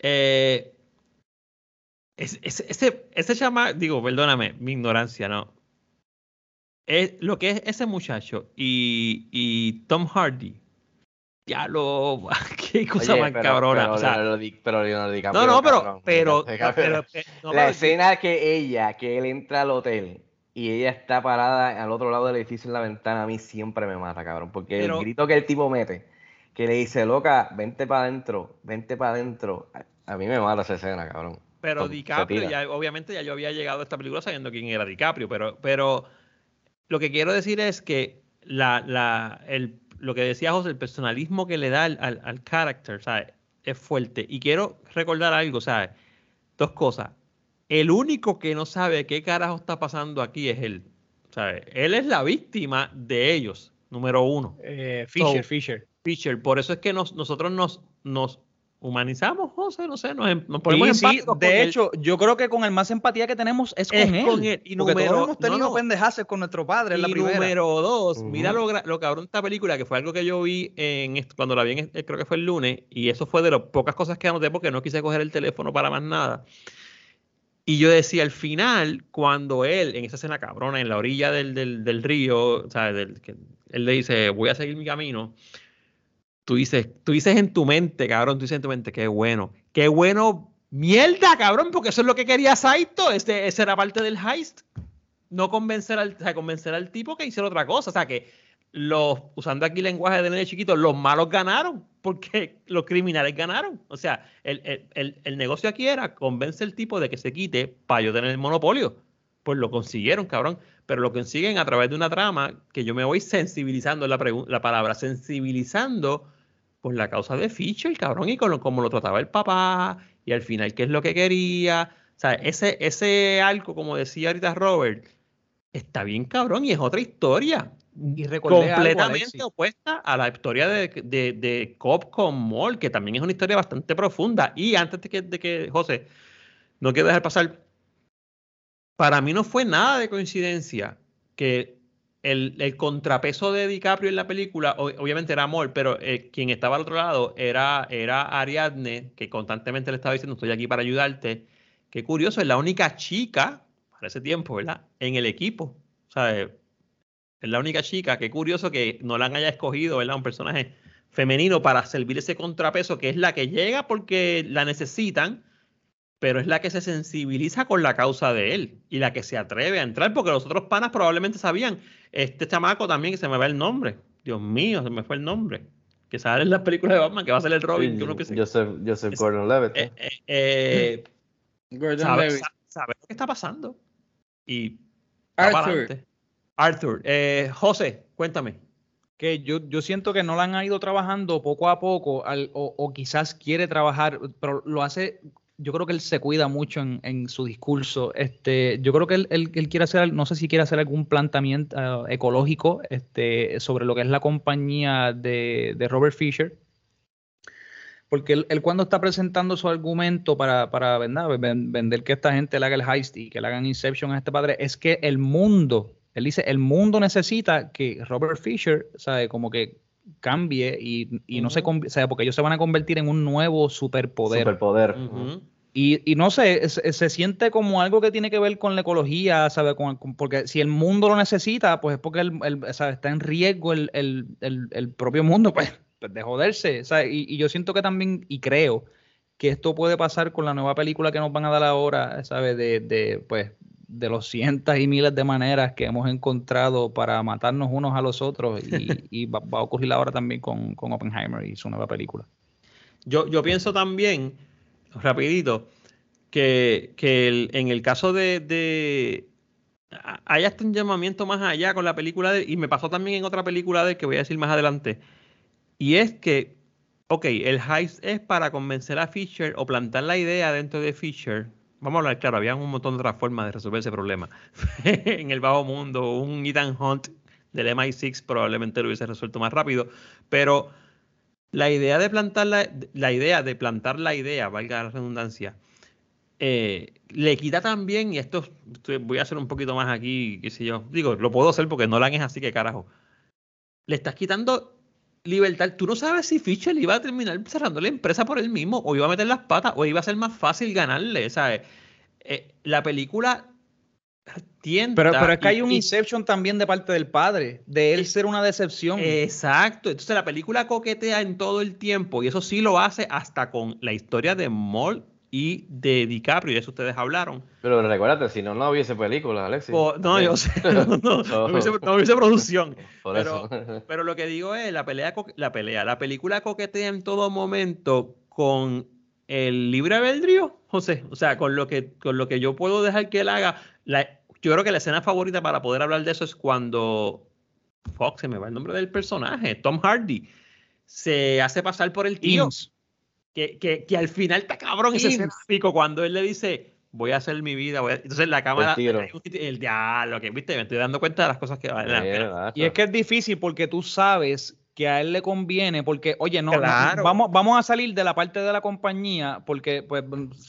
eh, es- es- ese, ese chama, digo, perdóname, mi ignorancia, ¿no? Es, lo que es ese muchacho y, y Tom Hardy, ya lo. Qué cosa Oye, más pero- cabrona. Pero, o sea, pero Leonardo DiCaprio, no, no, pero. cabrón, pero, pero- pero- no, la pero- escena que ella, que él entra al hotel y ella está parada al otro lado del edificio en la ventana, a mí siempre me mata, cabrón. Porque Pero- el grito que el tipo mete, que le dice, loca, vente para adentro, vente para adentro, a, mí me mata esa escena, cabrón. Pero DiCaprio, ya, obviamente ya yo había llegado a esta película sabiendo quién era DiCaprio, pero, pero lo que quiero decir es que la, la, el, lo que decía José, el personalismo que le da al, al, al character, ¿sabes? Es fuerte. Y quiero recordar algo, ¿sabes? Dos cosas. El único que no sabe qué carajo está pasando aquí es él. ¿sabes? Él es la víctima de ellos, número uno. Eh, Fisher, So, Fisher. Fisher. Por eso es que nos, nosotros nos, nos humanizamos, José, no sé, nos, em- nos ponemos Sí, sí, de él. hecho, yo creo que con el más empatía que tenemos es con Es él. con él. Y porque número- todos hemos tenido no, no. pendejaces con nuestro padre, es la y primera. número dos, mira Ujú. lo, gra- lo cabrón de esta película, que fue algo que yo vi en cuando la vi, en, eh, creo que fue el lunes, y eso fue de las pocas cosas que anoté porque no quise coger el teléfono para más nada. Y yo decía, al final, cuando él, en esa escena cabrona, en la orilla del, del, río, o que él le dice, voy a seguir mi camino, tú dices, tú dices en tu mente, cabrón, tú dices en tu mente, qué bueno, qué bueno, mierda, cabrón, porque eso es lo que quería Saito, ese, era parte del heist no convencer al, o convencer al tipo que hiciera otra cosa. O sea, que los, usando aquí lenguaje de nene chiquito, los malos ganaron porque los criminales ganaron. O sea, el, el- el- el negocio aquí era convence al tipo de que se quite para yo tener el monopolio. Pues lo consiguieron, cabrón. Pero lo consiguen a través de una trama que yo me voy sensibilizando, la, la palabra, sensibilizando por la causa de Fisher, cabrón, y con lo, como lo trataba el papá, y al final qué es lo que quería. O sea, ese, ese arco, como decía ahorita Robert, está bien cabrón y es otra historia. Y algo, completamente opuesta a la historia de, de, de Cobb con Moll, que también es una historia bastante profunda. Y antes de que, de que José, no quiero dejar pasar, para mí no fue nada de coincidencia que el, el contrapeso de DiCaprio en la película, obviamente era Moll, pero eh, quien estaba al otro lado era, era Ariadne, que constantemente le estaba diciendo, estoy aquí para ayudarte. Qué curioso, es la única chica, para ese tiempo, ¿verdad? En el equipo. O sea, eh, es la única chica. Qué curioso que no la haya escogido, ¿verdad? Un personaje femenino para servir ese contrapeso, que es la que llega porque la necesitan, pero es la que se sensibiliza con la causa de él y la que se atreve a entrar, porque los otros panas probablemente sabían. Este chamaco también, que se me va el nombre. Dios mío, se me fue el nombre. Que sale en las películas de Batman, que va a ser el Robin. que uno piensa- Joseph, Gordon-Levitt. ¿no? eh, eh, eh, Gordon sabe, Levitt. sa- sabe lo que está pasando. Y Arthur. Arthur, eh, José, cuéntame. que yo, yo siento que Nolan ha ido trabajando poco a poco, al- o, quizás quiere trabajar, pero lo hace, yo creo que él se cuida mucho en, en su discurso. Este, yo creo que él, él- él quiere hacer, no sé si quiere hacer algún planteamiento ah, ecológico este, sobre lo que es la compañía de, de Robert Fisher. Porque él, cuando está presentando su argumento para, para vender que esta gente le haga el heist y que le hagan Inception a este padre, es que el mundo, él dice, el mundo necesita que Robert Fisher, ¿sabe? Como que cambie y, y no se, sea, porque ellos se van a convertir en un nuevo superpoder. Superpoder. Y, y no sé, se, se siente como algo que tiene que ver con la ecología, ¿sabe? Con- con- porque si el mundo lo necesita, pues es porque el, el- ¿sabe? está en riesgo el, el- el- el propio mundo, pues, pues, de joderse. ¿sabe? Y, y yo siento que también, y creo, que esto puede pasar con la nueva película que nos van a dar ahora, ¿sabes? De, de, pues, de los cientos y miles de maneras que hemos encontrado para matarnos unos a los otros. Y, y va, va a ocurrir ahora también con, con Oppenheimer y su nueva película. Yo, yo pienso también, rapidito, que, que el- en el caso de, de- hay hasta un llamamiento más allá con la película de, y me pasó también en otra película de que voy a decir más adelante, y es que, ok, el heist es para convencer a Fisher o plantar la idea dentro de Fisher. Vamos a hablar, claro, había un montón de otras formas de resolver ese problema. en el bajo mundo, un Ethan Hunt del MI6 probablemente lo hubiese resuelto más rápido, pero la idea de plantar la, la idea de plantar la idea, valga la redundancia, eh, le quita también, y esto voy a hacer un poquito más aquí, qué sé yo, digo, lo puedo hacer porque Nolan es así que carajo. Le estás quitando libertad. Tú no sabes si Fisher iba a terminar cerrando la empresa por él mismo, o iba a meter las patas, o iba a ser más fácil ganarle, ¿sabes? Eh, la película tienta Pero, pero es que y- hay un y- inception también de parte del padre, de él ser una decepción. Exacto. Entonces la película coquetea en todo el tiempo y eso sí lo hace hasta con la historia de Moll y de DiCaprio, y de eso ustedes hablaron. Pero recuérdate, si no, no hubiese películas, Alexis. No, yo sé, no, no, no hubiese, no hubiese producción. Por Pero, eso. pero lo que digo es, la pelea, la pelea, la película coquetea en todo momento con el libre albedrío, José. O sea, con lo que, con lo que yo puedo dejar que él haga. La- yo creo que la escena favorita para poder hablar de eso es cuando Fox, se me va el nombre del personaje, Tom Hardy, se hace pasar por el tío. Que, que, que al final está cabrón ese Eames. pico cuando él le dice, voy a hacer mi vida. voy a-". Entonces la cámara, tiro. el diablo, que viste, me estoy dando cuenta de las cosas que valen la pena. Y es que es difícil porque tú sabes que a él le conviene, porque, oye, no, no, Claro. vamos, vamos a salir de la parte de la compañía, porque pues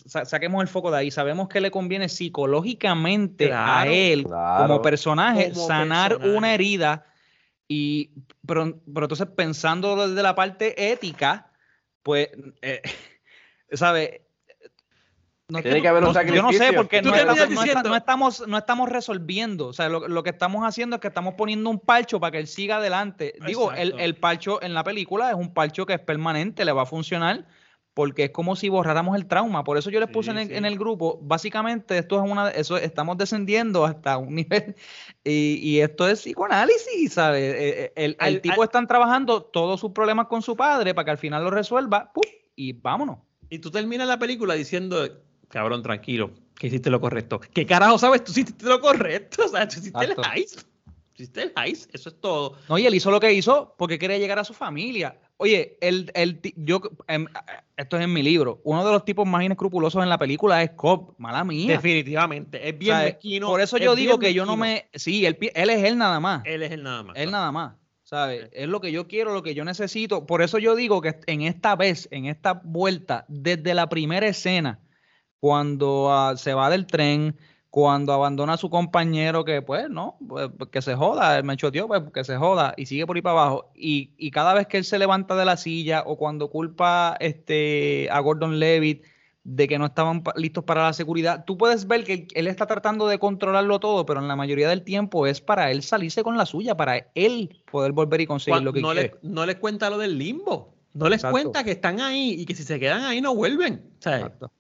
sa- saquemos el foco de ahí. Sabemos que le conviene psicológicamente a él claro. como personaje Como sanar personaje. una herida. Y pero, pero entonces pensando desde la parte ética, pues, eh, ¿sabes? No, Tiene que haber un no- Yo no sé porque no, diciendo- estamos, no estamos resolviendo. O sea, lo, lo que estamos haciendo es que estamos poniendo un parcho para que él siga adelante. Digo, el, el parcho en la película es un parcho que es permanente, le va a funcionar porque es como si borráramos el trauma. Por eso yo les Sí, puse en el, sí. en el grupo, básicamente esto es una, eso estamos descendiendo hasta un nivel y, y esto es psicoanálisis, ¿sabes? Eh, eh, El, el Al- tipo están trabajando todos sus problemas con su padre para que al final lo resuelva ¡pum! y vámonos. Y tú terminas la película diciendo, cabrón, tranquilo, que hiciste lo correcto. ¿Qué carajo sabes? Tú hiciste lo correcto. O sea, tú hiciste Exacto. el ice. Hiciste el ice. Eso es todo. No, y él hizo lo que hizo porque quería llegar a su familia. Oye, el, el, yo, em, esto es en mi libro, uno de los tipos más inescrupulosos en la película es Cobb, mala mía. Definitivamente. Es O bien sea, mezquino. Por eso es yo digo que yo no me... Sí, él, él es él nada más. Él es el nada más. Él nada más. ¿Sabes? Es lo que yo quiero, lo que yo necesito. Por eso yo digo que en esta vez, en esta vuelta, desde la primera escena, cuando ah, se va del tren, cuando abandona a su compañero, que pues no, pues, que se joda, él me choteó, pues que se joda y sigue por ahí para abajo. Y, y cada vez que él se levanta de la silla o cuando culpa este, a Gordon Levitt de que no estaban listos para la seguridad, tú puedes ver que él está tratando de controlarlo todo, pero en la mayoría del tiempo es para él salirse con la suya, para él poder volver y conseguir lo que no, quiere. les, no les cuenta lo del limbo. No les Exacto. cuenta que están ahí y que si se quedan ahí no vuelven. O sea, Exacto.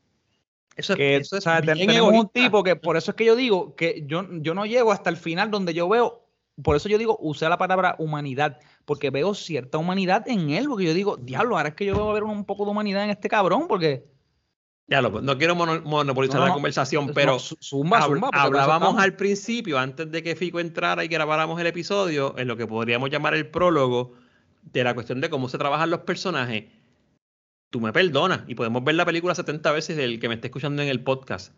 Eso, es- que, eso o es sea, te- bien tenemos un tipo que por eso es que yo digo que yo, yo no llego hasta el final donde yo veo, por eso yo digo, usé la palabra humanidad, porque veo cierta humanidad en él, porque yo digo, diablo, ahora es que yo veo ver un, un poco de humanidad en este cabrón, porque Ya lo, no quiero mono- monopolizar No, la conversación, no, pero zumba, zumba, hablábamos al principio, antes de que Fico entrara y grabáramos el episodio, en lo que podríamos llamar el prólogo, de la cuestión de cómo se trabajan los personajes. Tú me perdonas y podemos ver la película 70 veces el que me esté escuchando en el podcast.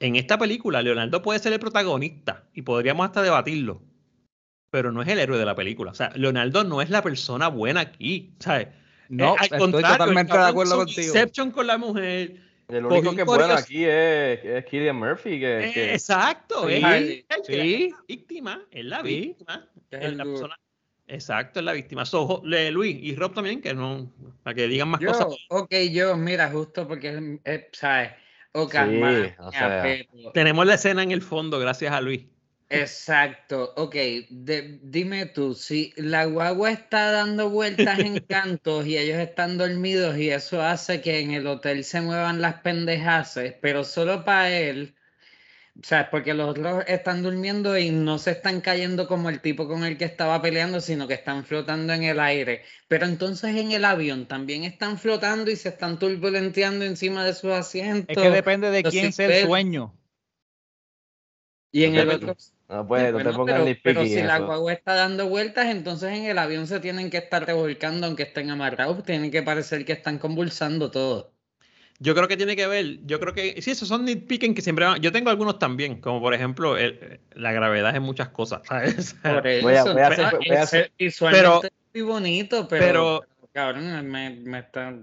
En esta película, Leonardo puede ser el protagonista y podríamos hasta debatirlo, pero no es el héroe de la película. O sea, Leonardo no es la persona buena aquí. ¿sabes? No, Eh, al estoy contrario, totalmente de acuerdo contigo. Con la mujer. El único que es bueno aquí es, es Killian Murphy. Que, Eh, que- Exacto, Sí, es sí. es la víctima, es la Sí. víctima. Es la persona- exacto, es la víctima. So, Luis y Rob también, que no, para que digan más Yo, cosas. ok, yo, mira, justo porque, eh, ¿sabes? Ok, Sí, madre o mía, sea. pero- Tenemos la escena en el fondo, gracias a Luis. Exacto, ok, de- dime tú, si la guagua está dando vueltas en cantos y ellos están dormidos y eso hace que en el hotel se muevan las pendejaces, pero solo para él, o sea, porque los otros están durmiendo y no se están cayendo como el tipo con el que estaba peleando, sino que están flotando en el aire. Pero entonces en el avión también están flotando y se están turbulenteando encima de sus asientos. Es que depende de quién sea el sueño. Y en el otro no, puedes, no te pongas pero, ni pero piqui si la guagua está dando vueltas, entonces en el avión se tienen que estar revolcando aunque estén amarrados, tienen que parecer que están convulsando todo. Yo creo que tiene que ver, yo creo que, sí, esos son nitpicking que siempre van, yo tengo algunos también, como por ejemplo el- la gravedad en muchas cosas, ¿sabes? Por eso, Voy a- voy a hacer- pero voy a hacer- pero- es muy bonito, pero, pero- cabrón, me, me está...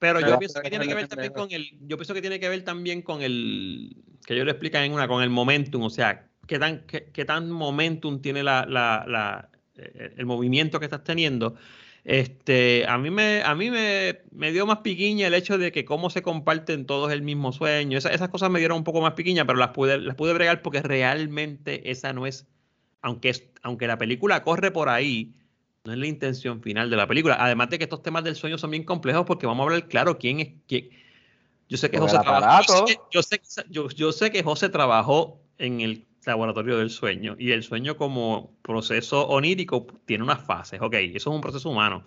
Pero yo pienso que tiene que ver también con el, yo pienso que tiene que ver también con el, que yo lo explican en una, con el momentum, o sea, qué tan, qué, qué tan momentum tiene la, la, la- eh, el movimiento que estás teniendo. Este, a mí me, a mí me, me dio más piquiña el hecho de que cómo se comparten todos el mismo sueño. Esa- esas cosas me dieron un poco más piquiña, pero las pude, las pude bregar porque realmente esa no es, aunque es, aunque la película corre por ahí, no es la intención final de la película. Además de que estos temas del sueño son bien complejos porque vamos a hablar claro quién es quién. Yo sé que José trabajó, sé yo sé que José trabajó en el laboratorio del sueño y el sueño como proceso onírico tiene unas fases, ok, eso es un proceso humano.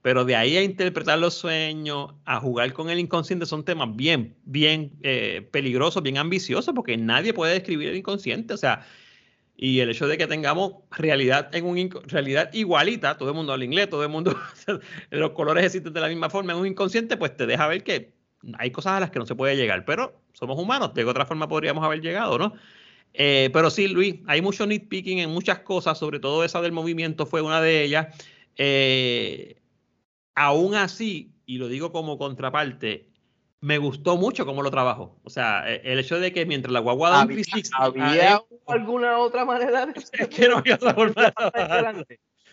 Pero de ahí a interpretar los sueños, a jugar con el inconsciente, son temas bien, bien eh, peligrosos, bien ambiciosos, porque nadie puede describir el inconsciente. O sea, y el hecho de que tengamos realidad en un realidad igualita, todo el mundo habla inglés, todo el mundo, los colores existen de la misma forma en un inconsciente, pues te deja ver que hay cosas a las que no se puede llegar, pero somos humanos, de otra forma podríamos haber llegado, ¿no? Eh, pero sí, Luis, hay mucho nitpicking en muchas cosas, sobre todo esa del movimiento fue una de ellas. Eh, aún así, y lo digo como contraparte, me gustó mucho cómo lo trabajó. O sea, eh, el hecho de que mientras la guagua da un ¿Había, 360, había ah, alguna otra manera de es que no había otra forma de trabajarlo.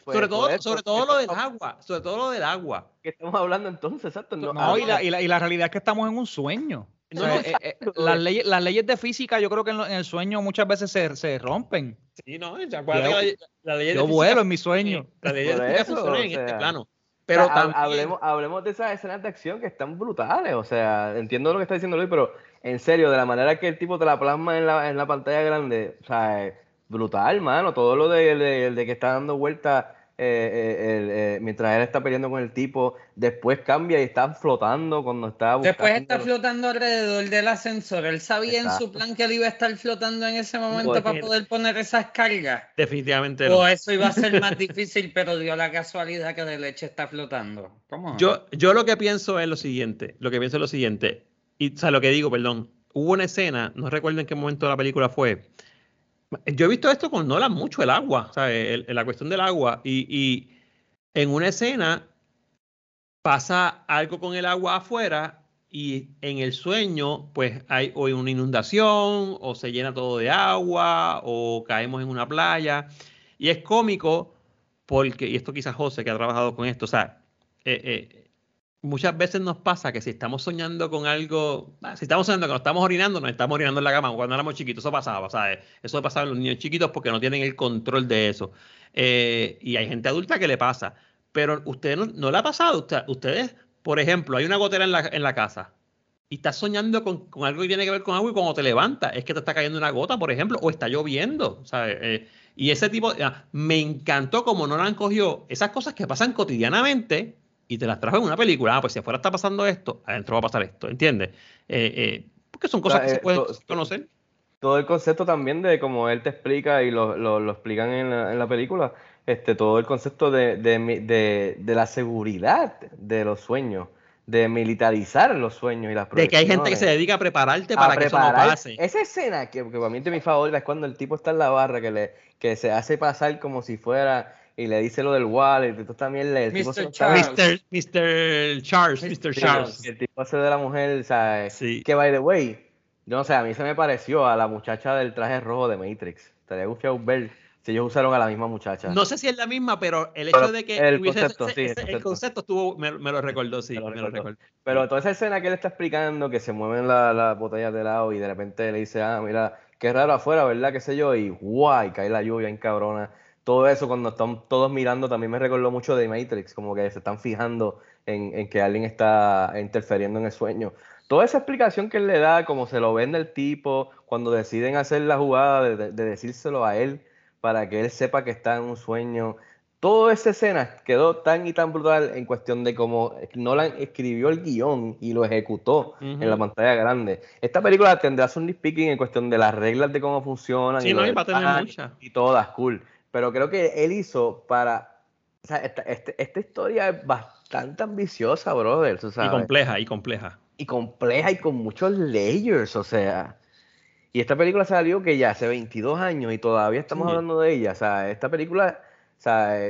Pues, sobre todo, sobre todo lo del estamos- agua, sobre todo lo del agua. ¿Qué estamos hablando entonces? Exacto. No, No, y la, y, la, y la realidad es que estamos en un sueño. O No, sea, no, eh, eh, las, leyes, las leyes de física yo creo que en, lo- en el sueño muchas veces se, se rompen. Sí, no, ya, acuérdate Yo- que la, la ley de Yo física- vuelo en mi sueño. La ley de física eso, funciona o en este plano. O Pero sea, también- hablemos, hablemos de esas escenas de acción que están brutales. O sea, entiendo lo que está diciendo Luis, pero en serio, de la manera que el tipo te la plasma en la, en la pantalla grande, o sea, brutal, mano. Todo lo de, de- de que está dando vuelta eh, eh, eh, mientras él está peleando con el tipo, después cambia y está flotando cuando está Después está buscando- flotando alrededor del ascensor. Él sabía en su plan que él iba a estar flotando en ese momento Pues, para poder poner esas cargas. definitivamente no. O eso iba a ser más difícil, pero dio la casualidad que de leche está flotando. ¿Cómo? Yo, yo lo que pienso es lo siguiente, lo que pienso es lo siguiente, y o sea, lo que digo, perdón, hubo una escena, no recuerdo en qué momento de la película fue. Yo he visto esto con Nolan mucho, el agua, ¿sabes? El- la cuestión del agua, y, y en una escena pasa algo con el agua afuera y en el sueño, pues hay o una inundación, o se llena todo de agua, o caemos en una playa. Y es cómico porque, y esto quizás José que ha trabajado con esto, o sea, eh, eh, muchas veces nos pasa que si estamos soñando con algo, ah, si estamos soñando que nos estamos orinando, nos estamos orinando en la cama cuando éramos chiquitos, eso pasaba, ¿sabes? Eso pasaba en los niños chiquitos porque no tienen el control de eso. Eh, y hay gente adulta que le pasa, pero usted no, no le ha pasado, usted- ustedes, por ejemplo, hay una gotera en la, en la casa y estás soñando con, con algo que tiene que ver con agua y cuando te levantas es que te está cayendo una gota, por ejemplo, o está lloviendo, ¿sabes? Eh, y ese tipo, ah, me encantó como no la han cogido esas cosas que pasan cotidianamente y te las trajo en una película. Ah, pues si afuera está pasando esto, adentro va a pasar esto, ¿entiendes? Eh, eh, porque son cosas sea, que se eh, pueden to- conocer. todo el concepto también de como él te explica y lo, lo, lo explican en la, en la película, este, todo el concepto de, de, de- de la seguridad de los sueños, de militarizar los sueños y las De que hay gente que se dedica a prepararte a para que eso no pase. Esa escena que, que para mí es de mi favorita es cuando el tipo está en la barra que le que se hace pasar como si fuera y le dice lo del wallet y tú también le el tipo se Mr. Charles. Mr. Mr. Charles, Mr. Charles. El tipo hace de la mujer, ¿sabes? Sí. Que by the way, yo no sé, a mí se me pareció a la muchacha del traje rojo de Matrix. Estaría gufiado ver si ellos usaron a la misma muchacha. No sé si es la misma, pero el hecho Pero de que el hubiese- concepto, ese- sí, el ese- el concepto. concepto estuvo, me, me lo recordó, sí, Me lo me lo recordó. recordó. Pero toda esa escena que él está explicando, que se mueven la- las botellas de helado y de repente le dice, ah, mira, qué raro afuera, ¿verdad? Qué sé yo, y guay, cae la lluvia en cabrona. Todo eso cuando están todos mirando también me recordó mucho de Matrix, como que se están fijando en, en que alguien está interfiriendo en el sueño. Toda esa explicación que él le da, como se lo vende el tipo, cuando deciden hacer la jugada de, de- de decírselo a él para que él sepa que está en un sueño. Toda esa escena quedó tan y tan brutal en cuestión de cómo Nolan escribió el guion y lo ejecutó en la pantalla grande. Esta película tendrá su nitpicking en cuestión de las reglas de cómo funcionan Sí, y, no, y y todas, cool. Pero creo que él hizo para... O sea, esta, este- esta historia es bastante ambiciosa, brother, Y compleja, y compleja. y compleja y con muchos layers, o sea. Y esta película salió que ya hace 22 años y todavía estamos Sí. hablando de ella. O sea, esta película o sea,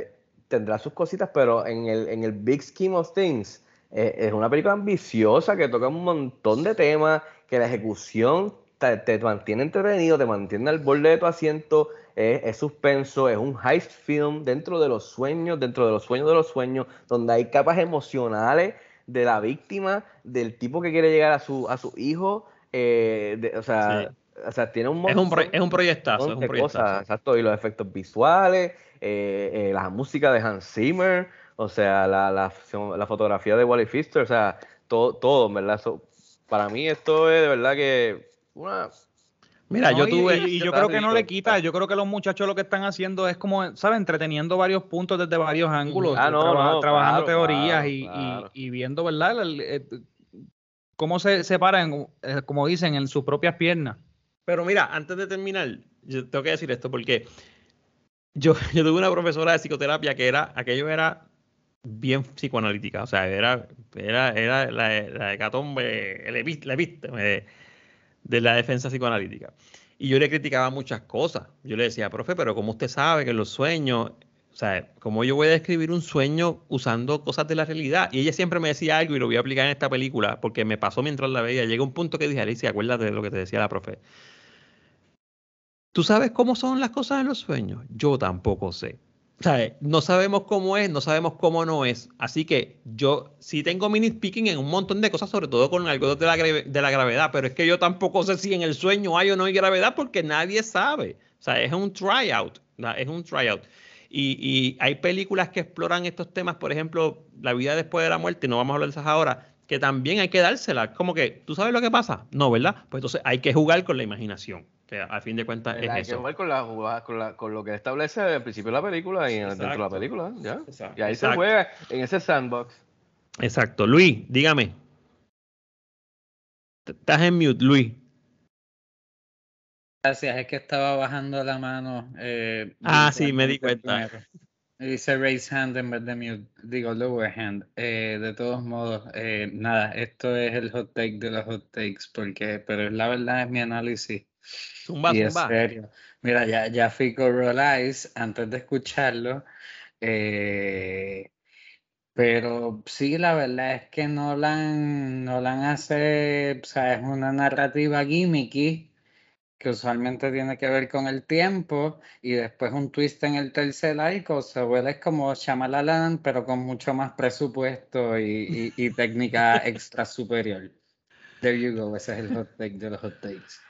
tendrá sus cositas, pero en el, en el big scheme of things, eh, es una película ambiciosa que toca un montón de temas, que la ejecución te, te mantiene entretenido, te mantiene al borde de tu asiento, eh, es suspenso, es un heist film dentro de los sueños, dentro de los sueños de los sueños, donde hay capas emocionales de la víctima, del tipo que quiere llegar a su, a su hijo, eh, de- o sea... O sea, tiene un Es un, pro- montón- es un proyectazo, es un proyectazo. cosas, exacto, y los efectos visuales, eh, eh, la música de Hans Zimmer, o sea, la, la, la fotografía de Wally Pfister, o sea, todo, todo, ¿verdad? So, para mí esto es de verdad que una... Mira, No, yo y- tuve. Y, y yo creo que no le quita, yo creo que los muchachos lo que están haciendo es como, ¿sabes? Entreteniendo varios puntos desde varios ángulos, Ah, no, traba- no, trabajando claro, teorías claro, y, y- claro. y viendo, ¿verdad? El- el- cómo se separan, eh, como dicen, en sus propias piernas. Pero mira, antes de terminar, yo tengo que decir esto porque yo, yo tuve una profesora de psicoterapia que era, aquello era bien psicoanalítica, o sea, era, era, era la, la hecatombe, el epi- la epítome de, la defensa psicoanalítica. Y yo le criticaba muchas cosas. Yo le decía, profe, pero como usted sabe que los sueños, o sea, ¿cómo yo voy a describir un sueño usando cosas de la realidad? Y ella siempre me decía algo y lo voy a aplicar en esta película porque me pasó mientras la veía. Llega un punto que dije, Alicia, acuérdate de lo que te decía la profe. ¿Tú sabes cómo son las cosas en los sueños? Yo tampoco sé. No sabemos cómo es, no sabemos cómo no es. Así que yo sí tengo mini speaking en un montón de cosas, sobre todo con algo de la, de la gravedad, pero es que yo tampoco sé si en el sueño hay o no hay gravedad porque nadie sabe. O sea, es un tryout, es un tryout. Y, y hay películas que exploran estos temas, por ejemplo, la vida después de la muerte, no vamos a hablar de esas ahora, que también hay que dársela. Como que, ¿tú sabes lo que pasa? No, ¿verdad? Pues entonces hay que jugar con la imaginación, que a fin de cuentas es Hay que eso. jugar con, la, con, la- con lo que establece al principio de la película y en- dentro de la película, ¿ya? Exacto. Y ahí Exacto. se juega en ese sandbox. Exacto. Luis, dígame. Estás en mute, Luis. Gracias, es que estaba bajando la mano. eh, Ah, sí, me di cuenta. primero. Dice raise hand en vez de mute, digo lower hand. Eh, de todos modos, eh, nada, esto es el hot take de los hot takes, porque, pero la verdad es mi análisis. Zumba, y es zumba. serio. Mira, ya, ya Fico Roll Eyes antes de escucharlo. eh, pero sí, la verdad es que Nolan, Nolan hace, o sea, es una narrativa gimmicky que usualmente tiene que ver con el tiempo y después un twist en el tercer acto se vuelve como Shyamalan pero con mucho más presupuesto y, y- y técnica extra superior. There you go, ese es el hot take de los hot takes.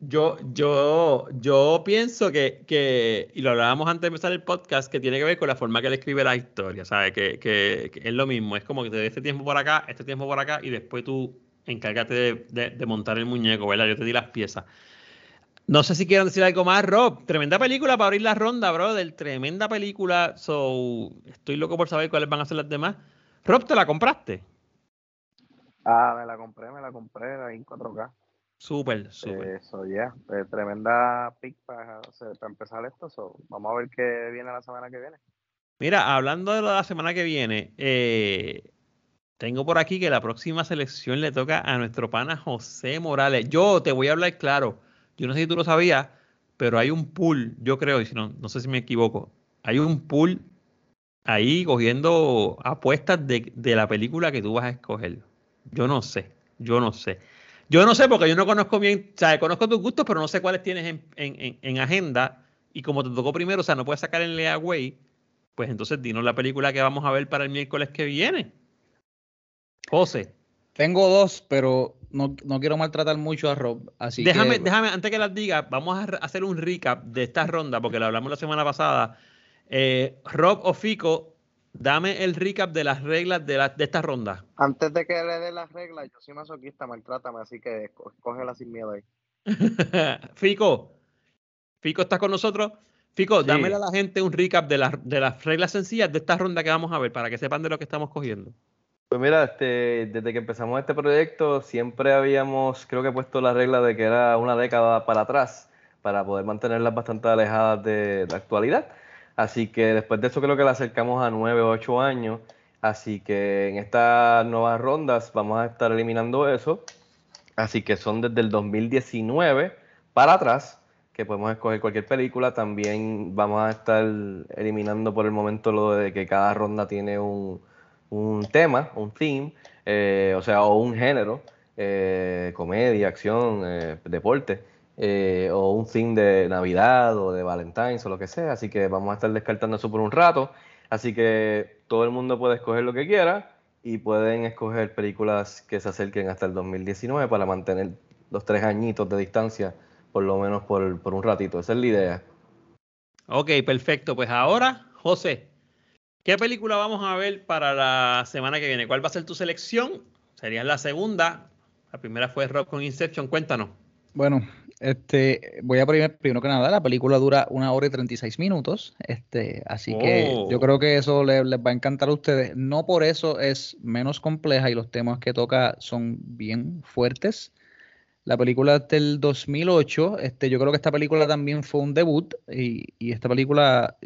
Yo, yo, yo pienso que, que, y lo hablábamos antes de empezar el podcast, que tiene que ver con la forma que él escribe la historia, ¿sabes? Que, que, es lo mismo, es como que te dé este tiempo por acá, este tiempo por acá, y después tú encárgate de, montar el muñeco, ¿verdad? Yo te di las piezas. No sé si quieren decir algo más, Rob. Tremenda película para abrir la ronda, brother. Tremenda película. So, estoy loco por saber cuáles van a ser las demás. Rob, ¿te la compraste? Ah, me la compré, me la compré ahí en 4K. Súper, súper. Eso ya, eh, tremenda pick para, empezar esto. so, vamos a ver qué viene la semana que viene. Mira, hablando de la semana que viene, eh, tengo por aquí que la próxima selección le toca a nuestro pana José Morales. Yo te voy a hablar claro. Yo no sé si tú lo sabías, pero hay un pool, yo creo, y si no, no sé si me equivoco, hay un pool ahí cogiendo apuestas de, de la película que tú vas a escoger. Yo no sé, yo no sé. Yo no sé porque yo no conozco bien, o sea, conozco tus gustos, pero no sé cuáles tienes en, en- en- en agenda. Y como te tocó primero, o sea, no puedes sacar en Leaway, pues entonces dinos la película que vamos a ver para el miércoles que viene. José, Tengo dos, pero no, no quiero maltratar mucho a Rob, así déjame, que déjame, antes que las diga, vamos a hacer un recap de esta ronda, porque lo hablamos la semana pasada. Eh, Rob o Fico, dame el recap de las reglas de, la- de esta ronda. Antes de que le dé las reglas, yo soy masoquista, maltrátame, así que cógela sin miedo ahí. Fico, Fico, ¿estás con nosotros? Fico, Sí. dámele a la gente un recap de, las de las reglas sencillas de esta ronda que vamos a ver, para que sepan de lo que estamos cogiendo. Pues mira, este, desde que empezamos este proyecto siempre habíamos, creo que puesto la regla de que era una década para atrás para poder mantenerlas bastante alejadas de la actualidad. Así que después de eso creo que la acercamos a nueve o ocho años. Así que en estas nuevas rondas vamos a estar eliminando eso. Así que son desde el 2019 para atrás, que podemos escoger cualquier película. También vamos a estar eliminando por el momento lo de que cada ronda tiene un, un tema, un theme, eh, o sea, o un género, eh, comedia, acción, eh, deporte, o un theme de Navidad o de Valentine's o lo que sea. Así que vamos a estar descartando eso por un rato. Así que todo el mundo puede escoger lo que quiera y pueden escoger películas que se acerquen hasta el 2019 para mantener los tres añitos de distancia, por lo menos por, por un ratito. Esa es la idea. Ok, perfecto. Pues ahora, José, ¿qué película vamos a ver para la semana que viene? ¿Cuál va a ser tu selección? Sería la segunda. La primera fue Rock con Inception. Cuéntanos. Bueno, este, voy a primero, primero que nada, la película dura una hora y 36 minutos, este, así que yo Oh. creo que eso le- les va a encantar a ustedes. No por eso es menos compleja y los temas que toca son bien fuertes. La película es del 2008, este, yo creo que esta película también fue un debut y, y esta película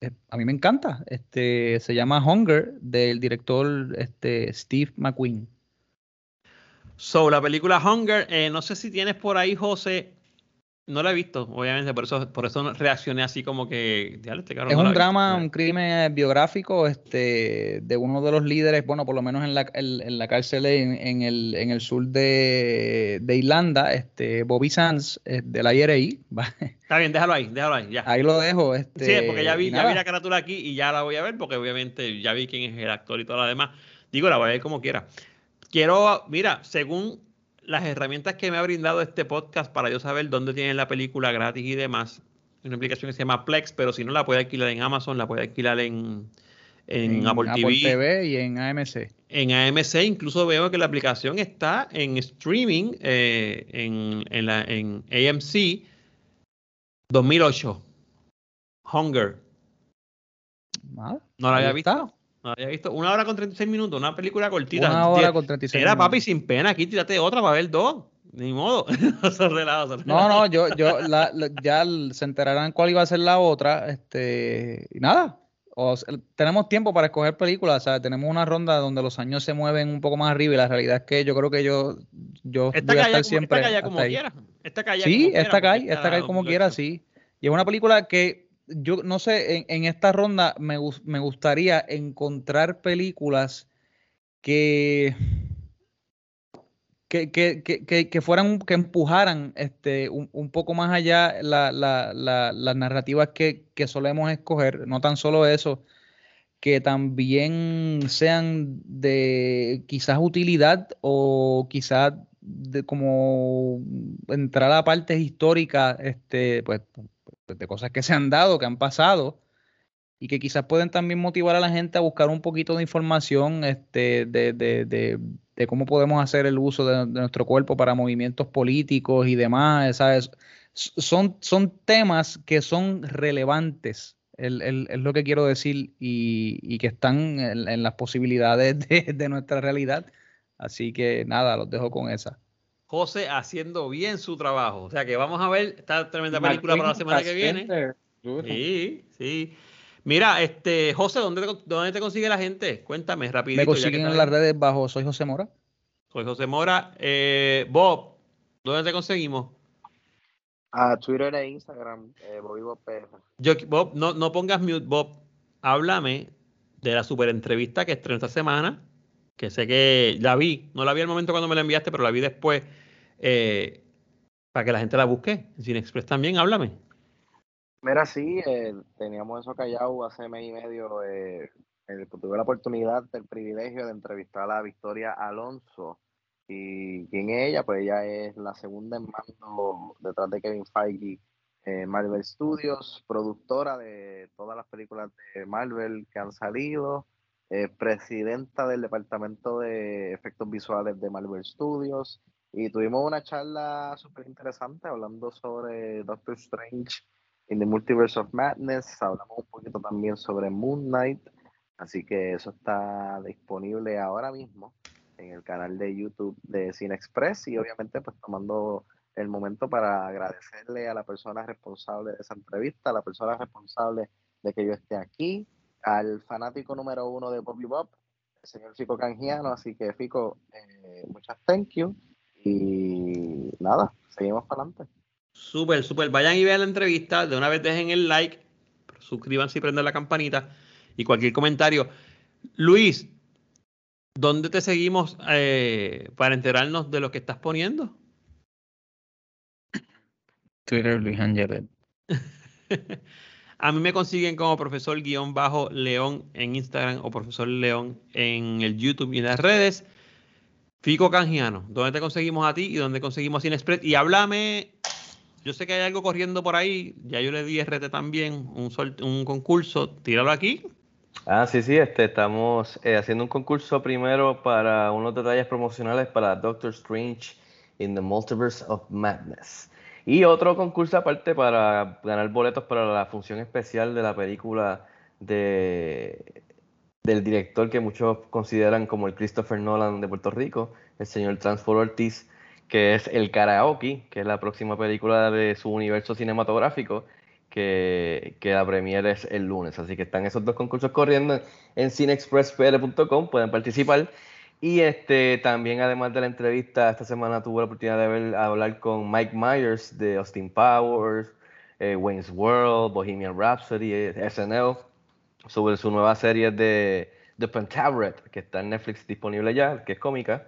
eh, a mí me encanta. Este, se llama Hunger del director este, Steve McQueen. So, la película Hunger, eh, no sé si tienes por ahí, José. No la he visto, obviamente, por eso, por eso reaccioné así como que. "Diablo, este cabrón Es no un ha visto". drama, un crimen biográfico este, de uno de los líderes, bueno, por lo menos en la, en, en la cárcel en, en el, en el sur de, de Irlanda, este, Bobby Sands, de la IRI. Está bien, déjalo ahí, déjalo ahí, ya. Ahí lo dejo. Este, sí, porque ya vi, ya vi la carátula aquí y ya la voy a ver, porque obviamente ya vi quién es el actor y todo lo demás. Digo, la voy a ver como quiera. Quiero, mira, según las herramientas que me ha brindado este podcast para yo saber dónde tienen la película gratis y demás, una aplicación que se llama Plex, pero si no la puede alquilar en Amazon, la puede alquilar en, en, Apple, TV, y en AMC. en AMC incluso veo que la aplicación está en streaming eh, en, en, la, en AMC 2008. Hunger. Ah, No la había visto. No había visto. Una hora con 36 minutos, una película cortita. Una hora con 36 Era minutos. papi sin pena, aquí tírate otra para ver dos. Ni modo. No, no, yo, yo, la- la- ya se enterarán cuál iba a ser la otra, este, y nada. O tenemos tiempo para escoger películas, sea, tenemos una ronda donde los años se mueven un poco más arriba y la realidad es que yo creo que yo, yo Esta voy a estar como, siempre esta hasta como ahí. quiera. Esta calla Sí, como esta cae, esta cae como 2008. quiera, sí. Y es una película que yo no sé, en, esta ronda me, me gustaría encontrar películas que, que, que, que, fueran, que empujaran este, un, un poco más allá la- la- la- las narrativas que, solemos escoger. No tan solo eso, que también sean de quizás utilidad o quizás de como entrar a partes históricas, este, pues, de cosas que se han dado, que han pasado, y que quizás pueden también motivar a la gente a buscar un poquito de información este, de, de- de- de cómo podemos hacer el uso de, nuestro cuerpo para movimientos políticos y demás, ¿sabes? Son, son temas que son relevantes, el- el- es lo que quiero decir, y, y que están en, en las posibilidades de, de nuestra realidad. Así que nada, los dejo con esa. José haciendo bien su trabajo. O sea que vamos a ver esta tremenda película para la semana que viene. Sí, sí. Mira, este, José, ¿dónde te, dónde te consigue la gente? Cuéntame rapidito. Me consiguen en las redes bajo Soy José Mora. Soy José Mora. Eh, Bob, ¿dónde te conseguimos? A Twitter e Instagram, eh, Bobby Bob. Yo, Bob, no, no pongas mute, Bob. Háblame de la super entrevista que estrenó esta semana. Que sé que la vi. No la vi al momento cuando me la enviaste, pero la vi después. Eh, para que la gente la busque. En Cine Express también, háblame. Mira, sí, eh, teníamos eso callado hace mes y medio. Eh, eh, tuve la oportunidad, el privilegio de entrevistar a Victoria Alonso. ¿Y quién es ella? Pues ella es la segunda en mando detrás de Kevin Feige en Marvel Studios, productora de todas las películas de Marvel que han salido, eh, presidenta del departamento de efectos visuales de Marvel Studios. Y tuvimos una charla súper interesante hablando sobre Doctor Strange in the Multiverse of Madness. Hablamos un poquito también sobre Moon Knight. Así que eso está disponible ahora mismo en el canal de YouTube de Cine Express y obviamente pues tomando el momento para agradecerle a la persona responsable de esa entrevista, a la persona responsable de que yo esté aquí al fanático número uno de Bobby Bob, el señor Fico Canjiano. Así que, Fico, eh, muchas thank you. Y nada, seguimos para adelante. Súper, súper. Vayan y vean la entrevista. De una vez dejen el like, suscríbanse y prendan la campanita. Y cualquier comentario. Luis, ¿dónde te seguimos eh, para enterarnos de lo que estás poniendo? Twitter Luis Angelet. A mí me consiguen como profesor guion bajo León en Instagram o profesor León en el YouTube y en las redes. Fico Canjiano, ¿dónde te conseguimos a ti y dónde conseguimos a Cinexpress? Y háblame, yo sé que hay algo corriendo por ahí, ya yo le di RT también, un, concurso, tíralo aquí. Ah, sí, sí, este, estamos eh, haciendo un concurso primero para unos detalles promocionales para Doctor Strange in the Multiverse of Madness. Y otro concurso aparte para ganar boletos para la función especial de la película de, del director que muchos consideran como el Christopher Nolan de Puerto Rico, el señor Transfor Ortiz, que es El Karaoke, que es la próxima película de su universo cinematográfico, que, que la premiere es el lunes. Así que están esos dos concursos corriendo en cinexpresspr.com, pueden participar. Y este también, además de la entrevista, esta semana tuve la oportunidad de hablar con Mike Myers de Austin Powers, eh, Wayne's World, Bohemian Rhapsody, SNL, sobre su nueva serie de The Pentaveret, que está en Netflix disponible ya, que es cómica.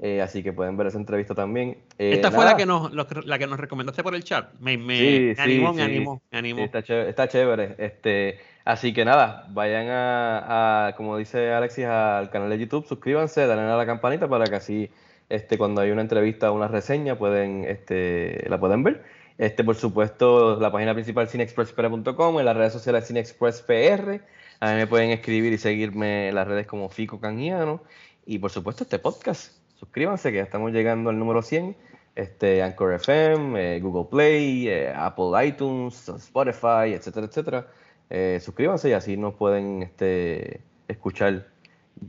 Eh, así que pueden ver esa entrevista también. Eh, Esta fue la que, nos, la que nos recomendaste por el chat. Me, me, sí, me animó, sí, me animó, me animó. está, chévere, está chévere. Este, así que nada, vayan a, a, como dice Alexis, al canal de YouTube, suscríbanse, denle a la campanita para que así este, cuando hay una entrevista o una reseña pueden, este, la pueden ver. Este, por supuesto, la página principal cinexpresspr.com, en las redes sociales cinexpresspr. A mí me pueden escribir y seguirme en las redes como Fico Canjiano. Y por supuesto, este podcast suscríbanse que ya estamos llegando al número 100. Este, Anchor FM, eh, Google Play, eh, Apple iTunes, Spotify, etcétera, etcétera. Eh, suscríbanse y así nos pueden este, escuchar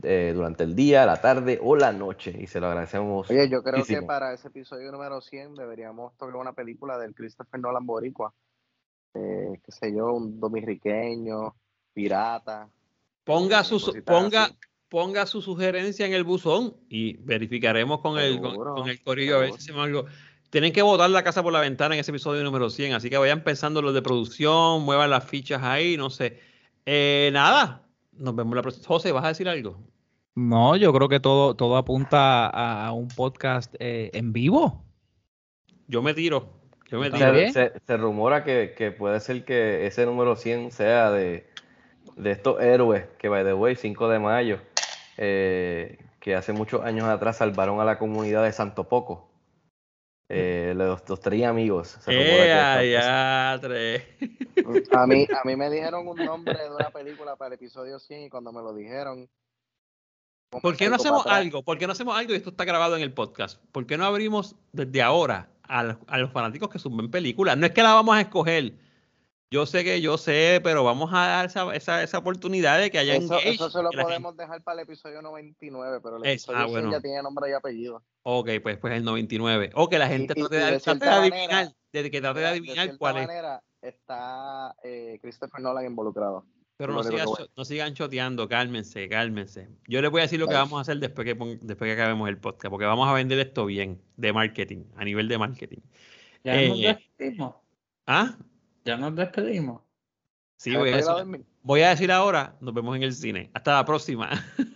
eh, durante el día, la tarde o la noche. Y se lo agradecemos. Oye, yo creo muchísimo. que para ese episodio número 100 deberíamos tocar una película del Christopher Nolan Boricua. Eh, qué sé yo, un dominiqueño, pirata. Ponga su, ponga, así. ponga su sugerencia en el buzón y verificaremos con el, con, el corillo a ver si hacemos algo. Tienen que botar la casa por la ventana en ese episodio número 100, así que vayan pensando los de producción, muevan las fichas ahí, no sé. Eh, nada, nos vemos la próxima. José, ¿vas a decir algo? No, yo creo que todo, todo apunta a, a un podcast eh, en vivo. Yo me tiro. Yo me tiro. Se, se- se rumora que, que puede ser que ese número 100 sea de, de estos héroes que, by the way, 5 de mayo, eh, que hace muchos años atrás salvaron a la comunidad de Santo Poco. Eh, los, los tres amigos. Se ¡Eh, ya, tres! A mí, a mí me dijeron un nombre de una película para el episodio 100 y cuando me lo dijeron... ¿Por qué no hacemos algo? ¿Por qué no hacemos algo y esto está grabado en el podcast? ¿Por qué no abrimos desde ahora a, los- a los fanáticos que suben películas? No es que la vamos a escoger. Yo sé que yo sé, pero vamos a dar esa, esa, esa oportunidad de que haya Eso, engage, eso se lo gente- podemos dejar para el episodio 99, pero el episodio ah, 100 bueno. ya tiene nombre y apellido. Ok, pues, pues el 99. O que la gente y- trate, y de, de trate de manera- adivinar, de que trate de adivinar cierta cuál es. manera está eh, Christopher Nolan involucrado. Pero no, sigan, no choteando, cálmense, cálmense. Yo les voy a decir lo que vamos a hacer después que, después que acabemos el podcast, porque vamos a vender esto bien, de marketing, a nivel de marketing. Ya Eh. ¿Ah? Ya nos despedimos. Sí, ¿Se voy a, decir, voy a decir ahora, nos vemos en el cine. Hasta la próxima.